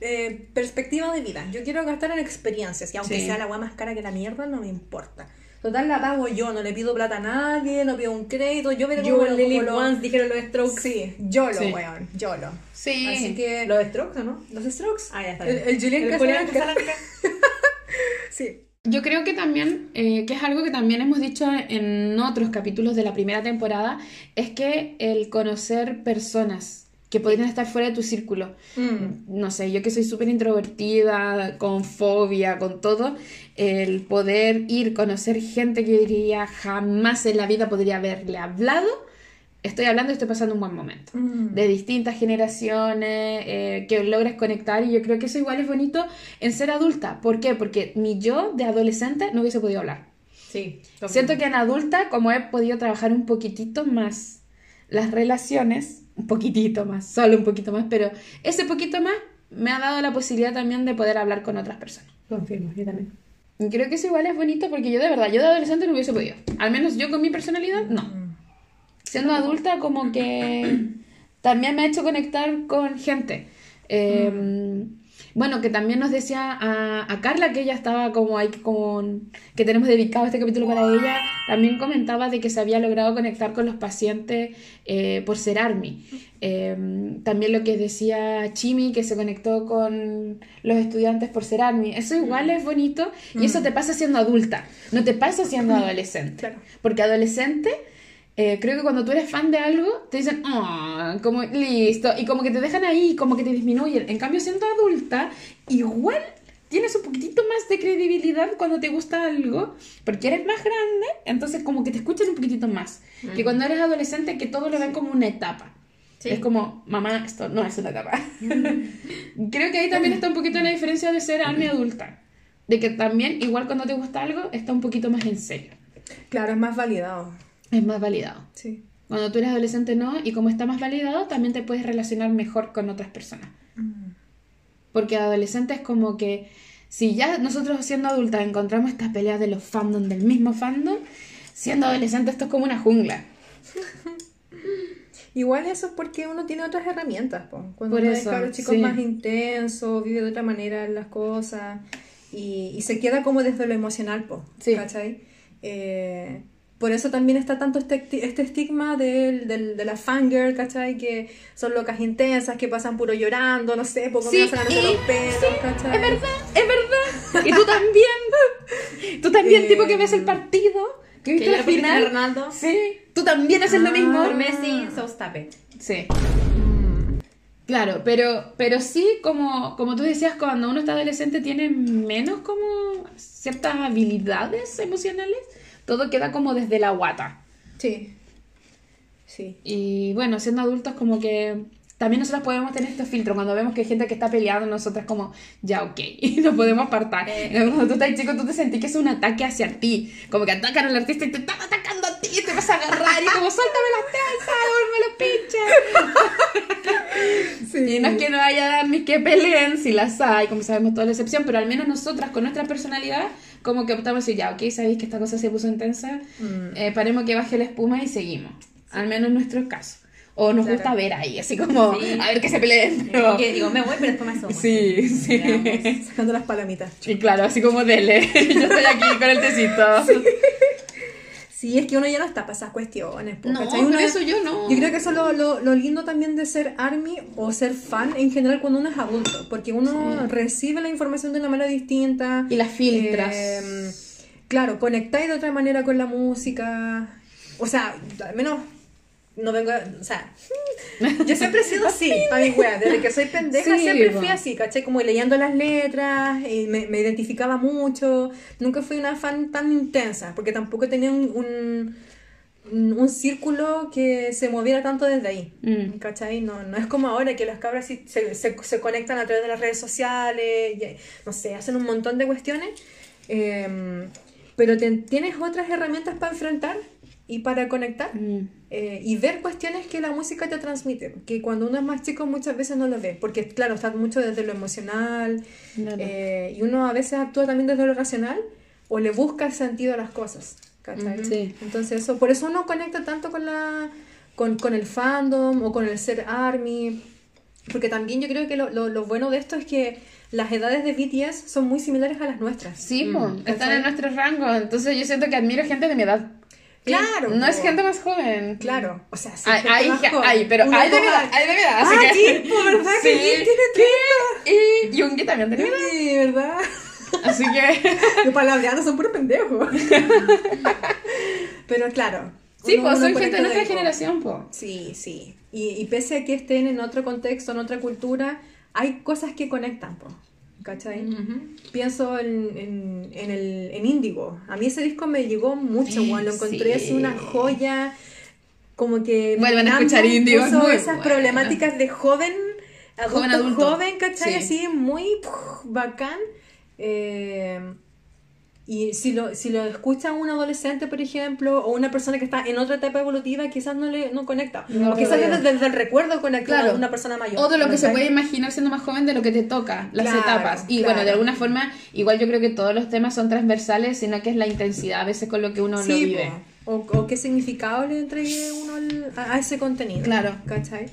eh, perspectiva de vida. Yo quiero gastar en experiencias y aunque Sí. sea la agua más cara que la mierda, no me importa. Total, la pago yo, no le pido plata a nadie, no pido un crédito, yo You como, como lo- once, dijeron los Strokes. Sí, yo lo, Sí. weón, yo lo. Sí. Así que... Los Strokes, ¿o no? Los Strokes. Ah, ya está. El, bien. el Julián El. Sí. Yo creo que también, eh, que es algo que también hemos dicho en otros capítulos de la primera temporada, es que el conocer personas que podrían estar fuera de tu círculo, Mm. no sé, yo que soy súper introvertida, con fobia, con todo, el poder ir, conocer gente que yo diría jamás en la vida podría haberle hablado, estoy hablando y estoy pasando un buen momento. Mm. De distintas generaciones, eh, que logres conectar, y yo creo que eso igual es bonito en ser adulta. ¿Por qué? Porque mi yo de adolescente no hubiese podido hablar. Sí. Siento que en adulta, como he podido trabajar un poquitito más las relaciones, un poquitito más, solo un poquito más, pero ese poquito más me ha dado la posibilidad también de poder hablar con otras personas. Confirmo, yo también. Y creo que eso igual es bonito porque yo de verdad, yo de adolescente no hubiese podido. Al menos yo con mi personalidad, no. Siendo adulta como que también me ha hecho conectar con gente. Eh, bueno, que también nos decía a, a Carla que ella estaba como ahí, con, que tenemos dedicado este capítulo para ella, también comentaba de que se había logrado conectar con los pacientes eh, por ser ARMY. Eh, también lo que decía Chimi, que se conectó con los estudiantes por ser ARMY. Eso igual es bonito y eso te pasa siendo adulta, no te pasa siendo adolescente. Porque adolescente eh, creo que cuando tú eres fan de algo, te dicen, ah, como listo, y como que te dejan ahí, como que te disminuyen. En cambio, siendo adulta, igual tienes un poquitito más de credibilidad cuando te gusta algo, porque eres más grande, entonces como que te escuchan un poquitito más. Que cuando eres adolescente, que todo lo ven como una etapa. Sí. Es como, mamá, esto no es una etapa. Creo que ahí también está un poquito la diferencia de ser alma adulta. De que también, igual cuando te gusta algo, está un poquito más en serio. Claro, es más validado. Es más validado. Sí. Cuando tú eres adolescente no, y como está más validado, también te puedes relacionar mejor con otras personas. Porque adolescente es como que si ya nosotros siendo adultas encontramos estas peleas de los fandom del mismo fandom, siendo adolescente esto es como una jungla. Igual eso es porque uno tiene otras herramientas, po. Cuando Por uno es eso, chico sí. más intenso, vive de otra manera las cosas y, y se queda como desde lo emocional, po, Sí. ¿cachai? Eh, por eso también está tanto este, este estigma del, del- de la fangirl, ¿cachai? Que son locas intensas, que pasan puro llorando, no sé, poco Sí, y- los pelos, ¿cachai? Es verdad, es verdad. Y tú también. Tú también, Eh, tipo que ves el partido, que viste la a final. Ronaldo. Sí, tú también haces lo Ah. mismo. Por Messi, so stop it. Sí. Claro, pero, pero sí, como, como tú decías, cuando uno está adolescente tiene menos como ciertas habilidades emocionales, todo queda como desde la guata. Sí. Sí. Y bueno, siendo adultos como que también nosotros podemos tener estos filtros cuando vemos que hay gente que está peleando, nosotras como, ya ok, y nos podemos apartar. Eh. Cuando tú estás chico, tú te sentís que es un ataque hacia ti, como que atacan al artista y te están atacando a ti, y te vas a agarrar y como, suéltame las tensas, me los pinches. Sí. Y no es que no haya ni que peleen, si las hay, como sabemos toda la excepción, pero al menos nosotras con nuestra personalidad, como que optamos decir, ya, ok, sabéis que esta cosa se puso intensa, Mm. eh, paremos que baje la espuma y seguimos. Al menos en nuestro caso. O nos Claro. gusta ver ahí, así como, Sí. a ver que se peleen. Pero... Que digo, me voy, pero después me asomo. Sí, sí. Sacando las palomitas. Y claro, así como dele. Yo estoy aquí con el tecito. Sí, es que uno ya no está para esas cuestiones. po, No, eso yo no. Yo creo que eso es lo, lo, lo lindo también de ser ARMY o ser fan en general cuando uno es adulto, porque uno recibe la información de una manera distinta. Y las filtras. Eh, claro, conectáis de otra manera con la música. O sea, al menos no vengo a- O sea, yo siempre he sido así, a mi wea. Desde que soy pendeja Sí, siempre fui así, ¿cachai? Como leyendo las letras, y me, me identificaba mucho. Nunca fui una fan tan intensa, porque tampoco tenía un, un, círculo que se moviera tanto desde ahí. Mm. ¿Cachai? No, no es como ahora que las cabras se, se, se conectan a través de las redes sociales, y, no sé, hacen un montón de cuestiones. eh, pero te- tienes otras herramientas para enfrentar y para conectar Mm. Eh, y ver cuestiones que la música te transmite, que cuando uno es más chico muchas veces no lo ve, porque claro, está mucho desde lo emocional eh, y uno a veces actúa también desde lo racional o le busca el sentido a las cosas. ¿cachai? Sí. Entonces eso, por eso uno conecta tanto con la con, con el fandom o con el ser army, porque también yo creo que lo, lo, lo bueno de esto es que las edades de BTS son muy similares a las nuestras. Sí, po, están en nuestro rango. Entonces yo siento que admiro gente de mi edad. Claro, No es gente más joven. Claro, o sea, sí, Hay, hay, más joven. hay, pero hay de mi edad, hay de mi edad. Así Ah, que... sí, por verdad que Sí. Jin tiene Y Yungi también tiene. Sí, ¿verdad? Así que... Los palabreanos son puros pendejos. Pero claro. Sí, uno- pues uno son gente de nuestra po. generación, po. Sí, sí. Y, y pese a que estén en otro contexto, en otra cultura, hay cosas que conectan, po. ¿Cachai? Pienso en, en, en el en Índigo. A mí ese disco me llegó mucho, weón. Lo encontré Sí. así una joya. Como que. Vuelvan a escuchar Índigo, es esas bueno. problemáticas de joven, adulto, Joven adulto. joven, ¿cachai? Sí. Así muy bacán. Eh, y si lo, si lo escucha un adolescente, por ejemplo, o una persona que está en otra etapa evolutiva, quizás no le no conecta. No o quizás desde, desde el recuerdo conecta Claro. a una persona mayor. O de lo que se puede imaginar siendo más joven de lo que te toca, las Claro, etapas. Y claro. bueno, de alguna forma, igual yo creo que todos los temas son transversales, sino que es la intensidad a veces con lo que uno lo vive. o, o qué significado le entregue uno al- a, a ese contenido. Claro. ¿Cachai?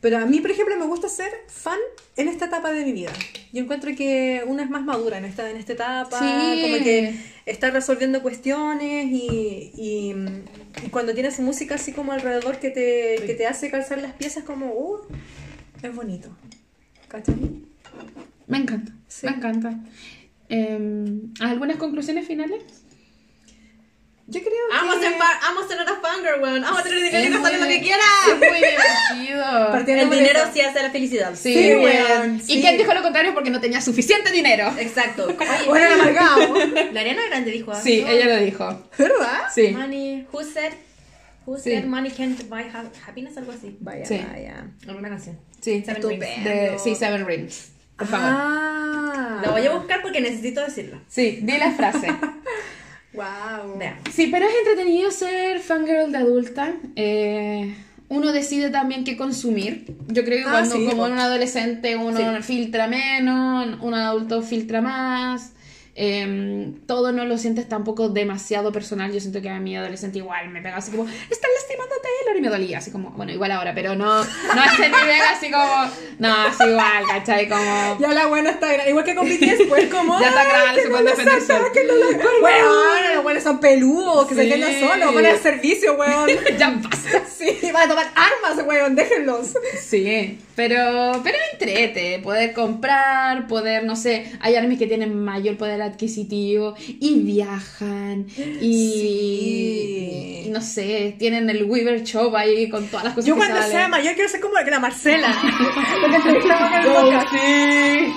Pero a mí, por ejemplo, me gusta ser fan en esta etapa de mi vida. Yo encuentro que una es más madura en esta, en esta etapa, Sí. como que está resolviendo cuestiones y, y, y cuando tienes música así como alrededor que te, que te hace calzar las piezas como, uh, es bonito. ¿Cachai? Me encanta, Sí. me encanta. Em, ¿Algunas conclusiones finales? Yo creo Vamos a que... ser, fa- vamos a ser una fangirl, weón. Vamos a tener dinero y gastar lo que quiera. Es muy divertido. Partiendo El dinero eso. sí hace la felicidad. Sí, Sí, weón. weón, ¿Y sí. quién dijo lo contrario? Porque no tenía suficiente dinero. Exacto. Bueno, el amargado. La Ariana Grande dijo Sí, eso. ella lo dijo. ¿Verdad? Sí. Money, who said, who Sí. said money can't buy ha- happiness, algo así. Vaya, Sí. vaya. Alguna canción. Sí, Seven Estupendo. Rings. de, sí, Seven Rings. Por favor. Ah. La voy a buscar porque necesito decirla. Sí, di la frase. Wow. Sí, pero es entretenido ser fangirl de adulta. Eh, uno decide también qué consumir. Yo creo que Ah, cuando sí, como po. un adolescente uno filtra menos, un adulto filtra más. Eh, todo no lo sientes tampoco demasiado personal. Yo siento que a mi adolescente igual me pega así como, están lastimando a Taylor y me dolía. Así como, bueno, igual ahora, pero no, no a ese nivel así como, no, así igual, ¿cachai? Como, Ya la buena está. Igual que con BTS, pues como. Ya está "Ay, grande, que se puede los defenderse". ataquen, no los- Weón, los buenos son peludos, que se defiendan solos, van al servicio, weón. ya basta. Sí, van a tomar armas, weón, déjenlos. Sí, pero, pero entrete, poder comprar, poder, no sé, hay armies que tienen mayor poder adquisitivo y viajan y, Sí. y no sé, tienen el Weaver Shop ahí con todas las cosas Yo que cuando salen. sea mayor quiero ser como la Marcela. Quiero ser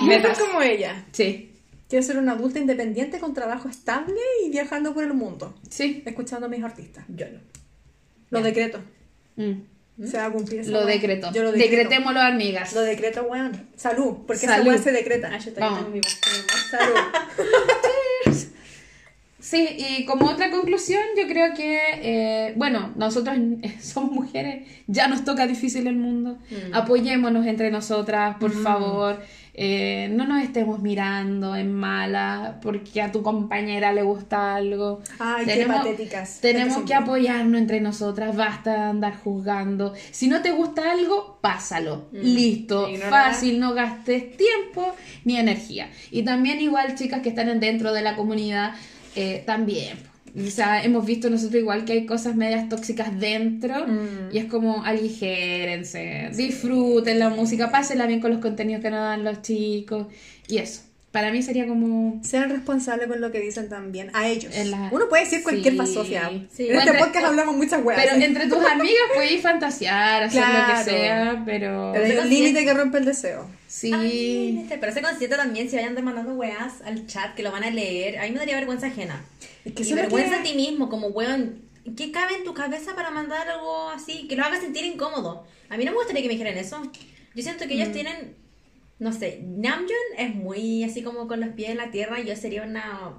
netas. como ella. Sí, Quiero ser una adulta independiente con trabajo estable y viajando por el mundo, sí. escuchando a mis artistas. Yo no. Lo decreto. Mm. Se va a cumplir Lo decreto. Yo lo decreto. Decretémoslo, amigas. Lo decreto, weón. Salud, porque Salud. esa weá se decreta. Ah, yo Vamos. Salud. Sí, y como otra conclusión, yo creo que, eh, bueno, nosotros somos mujeres, ya nos toca difícil el mundo, Mm. apoyémonos entre nosotras, por favor, eh, no nos estemos mirando en mala porque a tu compañera le gusta algo. Ay, qué patéticas. Tenemos Gente que apoyarnos entre nosotras, basta de andar juzgando. Si no te gusta algo, pásalo. Listo, Ignórala. fácil, no gastes tiempo ni energía. Y también igual chicas que están en- dentro de la comunidad, eh, también. O sea, hemos visto nosotros igual que hay cosas medias tóxicas dentro Mm. y es como aligérense, disfruten la música, pásenla bien con los contenidos que nos dan los chicos y eso. Para mí sería como... Sean responsables con lo que dicen también. A ellos. La- Uno puede decir cualquier Sí. fasofia. Sí. En este podcast hablamos muchas weas. Pero entre tus amigas puedes fantasear, hacer lo Claro. que sea, pero... Pero hay un límite que rompe el deseo. Sí. Ay, pero sé consciente también si vayan mandando weas al chat que lo van a leer. A mí me daría vergüenza ajena. Es que y lo vergüenza que- a ti mismo, como weón. ¿Qué cabe en tu cabeza para mandar algo así? Que lo haga sentir incómodo. A mí no me gustaría que me dijeran eso. Yo siento que ellos Mm. tienen. No sé, Namjoon es muy así como con los pies en la tierra y yo sería una.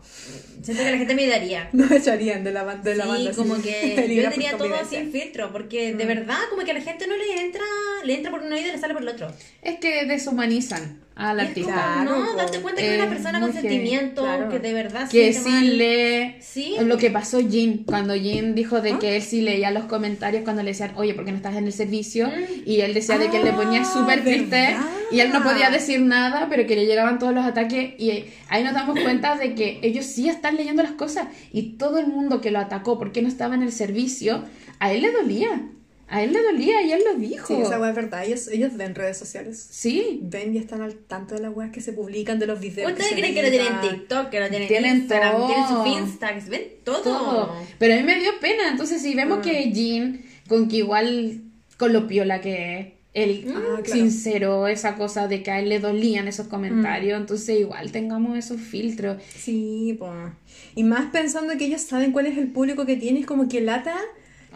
Siento que la gente me daría. No echarían de la, de la sí, banda. como así. que yo diría todo sin filtro, porque de Mm. verdad como que a la gente no le entra, le entra por un oído y le sale por el otro. Es que deshumanizan al es artista. como, Claro, no, po. date cuenta que es una persona con sentimiento, claro. que de verdad Que sí mal. lee Sí. lo que pasó Jin, cuando Jin dijo de ¿Ah? que él sí leía los comentarios cuando le decían, oye, ¿por qué no estás en el servicio? Y él decía de que él le ponía Ah, súper triste y él no podía decir nada, pero que le llegaban todos los ataques y ahí nos damos cuenta de que ellos sí están leyendo las cosas y todo el mundo que lo atacó porque no estaba en el servicio, a él le dolía, a él le dolía y él lo dijo. Sí, esa wea es verdad. Ellos, ellos ven redes sociales. Sí, Ven y están al tanto de las weas que se publican, de los videos. ¿Ustedes creen que lo tienen. TikTok, que lo tienen, Tienen Instagram, todo. tienen su que ven todo? todo. Pero a mí me dio pena. Entonces, si vemos Mm. que Jean, con que igual, con lo piola que es, él Ah, claro. sinceró esa cosa de que a él le dolían esos Mm. comentarios, entonces igual tengamos esos filtros. Sí, pues. Y más pensando que ellos saben cuál es el público que tiene, es como que lata.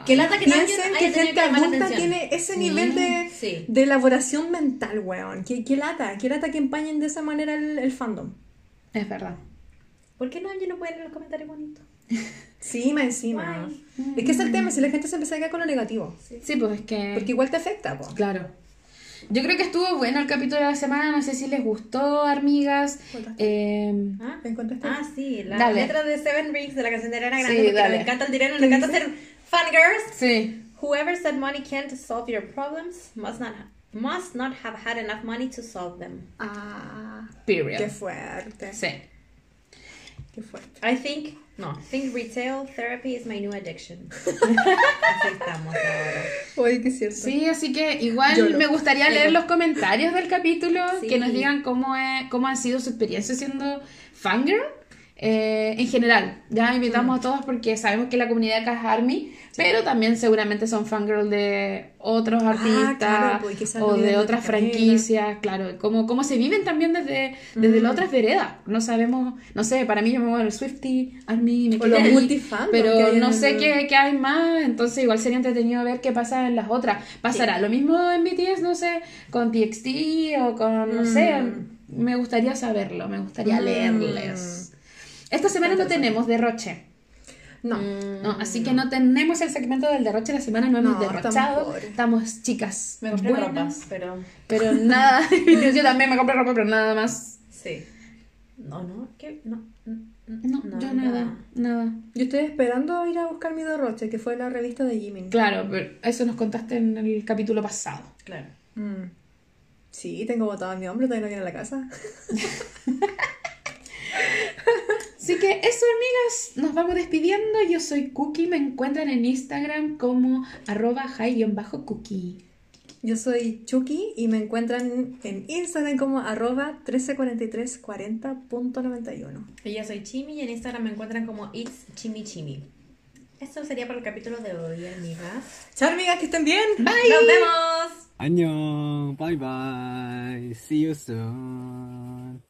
Que lata que piensen que gente adulta tiene ese Sí, nivel de, sí. de elaboración mental, weón. Que, que lata, que lata que empañen de esa manera el, el fandom. Es verdad. ¿Por qué no, yo no puedo leer los comentarios bonitos? Sí, más encima. Guay. Es que es el tema, si la gente se empieza a quedar con lo negativo. Sí, pues es que... Porque igual te afecta, po. Claro. Yo creo que estuvo bueno el capítulo de la semana, no sé si les gustó, amigas. Eh, ¿Ah? ¿Me encontraste? Ah, sí, la Dale. letra de Seven Rings de la canción de Ariana Sí, Grande, porque dale. me encanta el dinero, me encanta ser fangirls. sí. Whoever said money can't solve your problems must not must not have had enough money to solve them. Ah, Period. qué fuerte. Sí. Qué fuerte. I think, no, think retail therapy is my new addiction. Así estamos ahora. Oye, qué cierto. Sí, así que igual lo- me gustaría leer los comentarios del capítulo, Sí. que nos digan cómo, es, cómo ha sido su experiencia siendo fangirl. Eh, en general, ya invitamos a todos porque sabemos que la comunidad acá es ARMY, pero también seguramente son fangirl de otros artistas claro, pues, o de otras franquicias, claro, cómo, cómo se viven también desde, desde las otras veredas. No sabemos, no sé, para mí yo me muevo en el Swifty, ARMY, me O los ahí, pero no sé el- qué, qué hay más, entonces igual sería entretenido ver qué pasa en las otras. Pasará lo mismo en BTS, no sé, con TXT o con, no sé, me gustaría saberlo, me gustaría Mm. leerles. Esta semana no tenemos derroche, No. no, así que no tenemos el segmento del derroche la semana, no hemos No, estamos derrochado, estamos chicas. Me compré buenas, ropas, pero Pero nada, yo, también me compré ropa, pero nada más. sí. No, no, ¿qué? No, No, yo nada, nada. Yo estoy esperando ir a buscar mi derroche, que fue la revista de Jimin. Claro, pero eso nos contaste en el capítulo pasado. Claro. Mm. Sí, tengo botado en mi hombro, todavía no viene a la casa. Así que eso, amigas, nos vamos despidiendo. Yo soy Cookie, me encuentran en Instagram como arroba high-cookie. Yo soy Chucky y me encuentran en Instagram como arroba 134340.91. Y yo soy Chimi y en Instagram me encuentran como It's Chimi Chimi. Esto sería para el capítulo de hoy, amigas. Chao, amigas, que estén bien. ¡Nos vemos! 안녕. Bye bye. See you soon.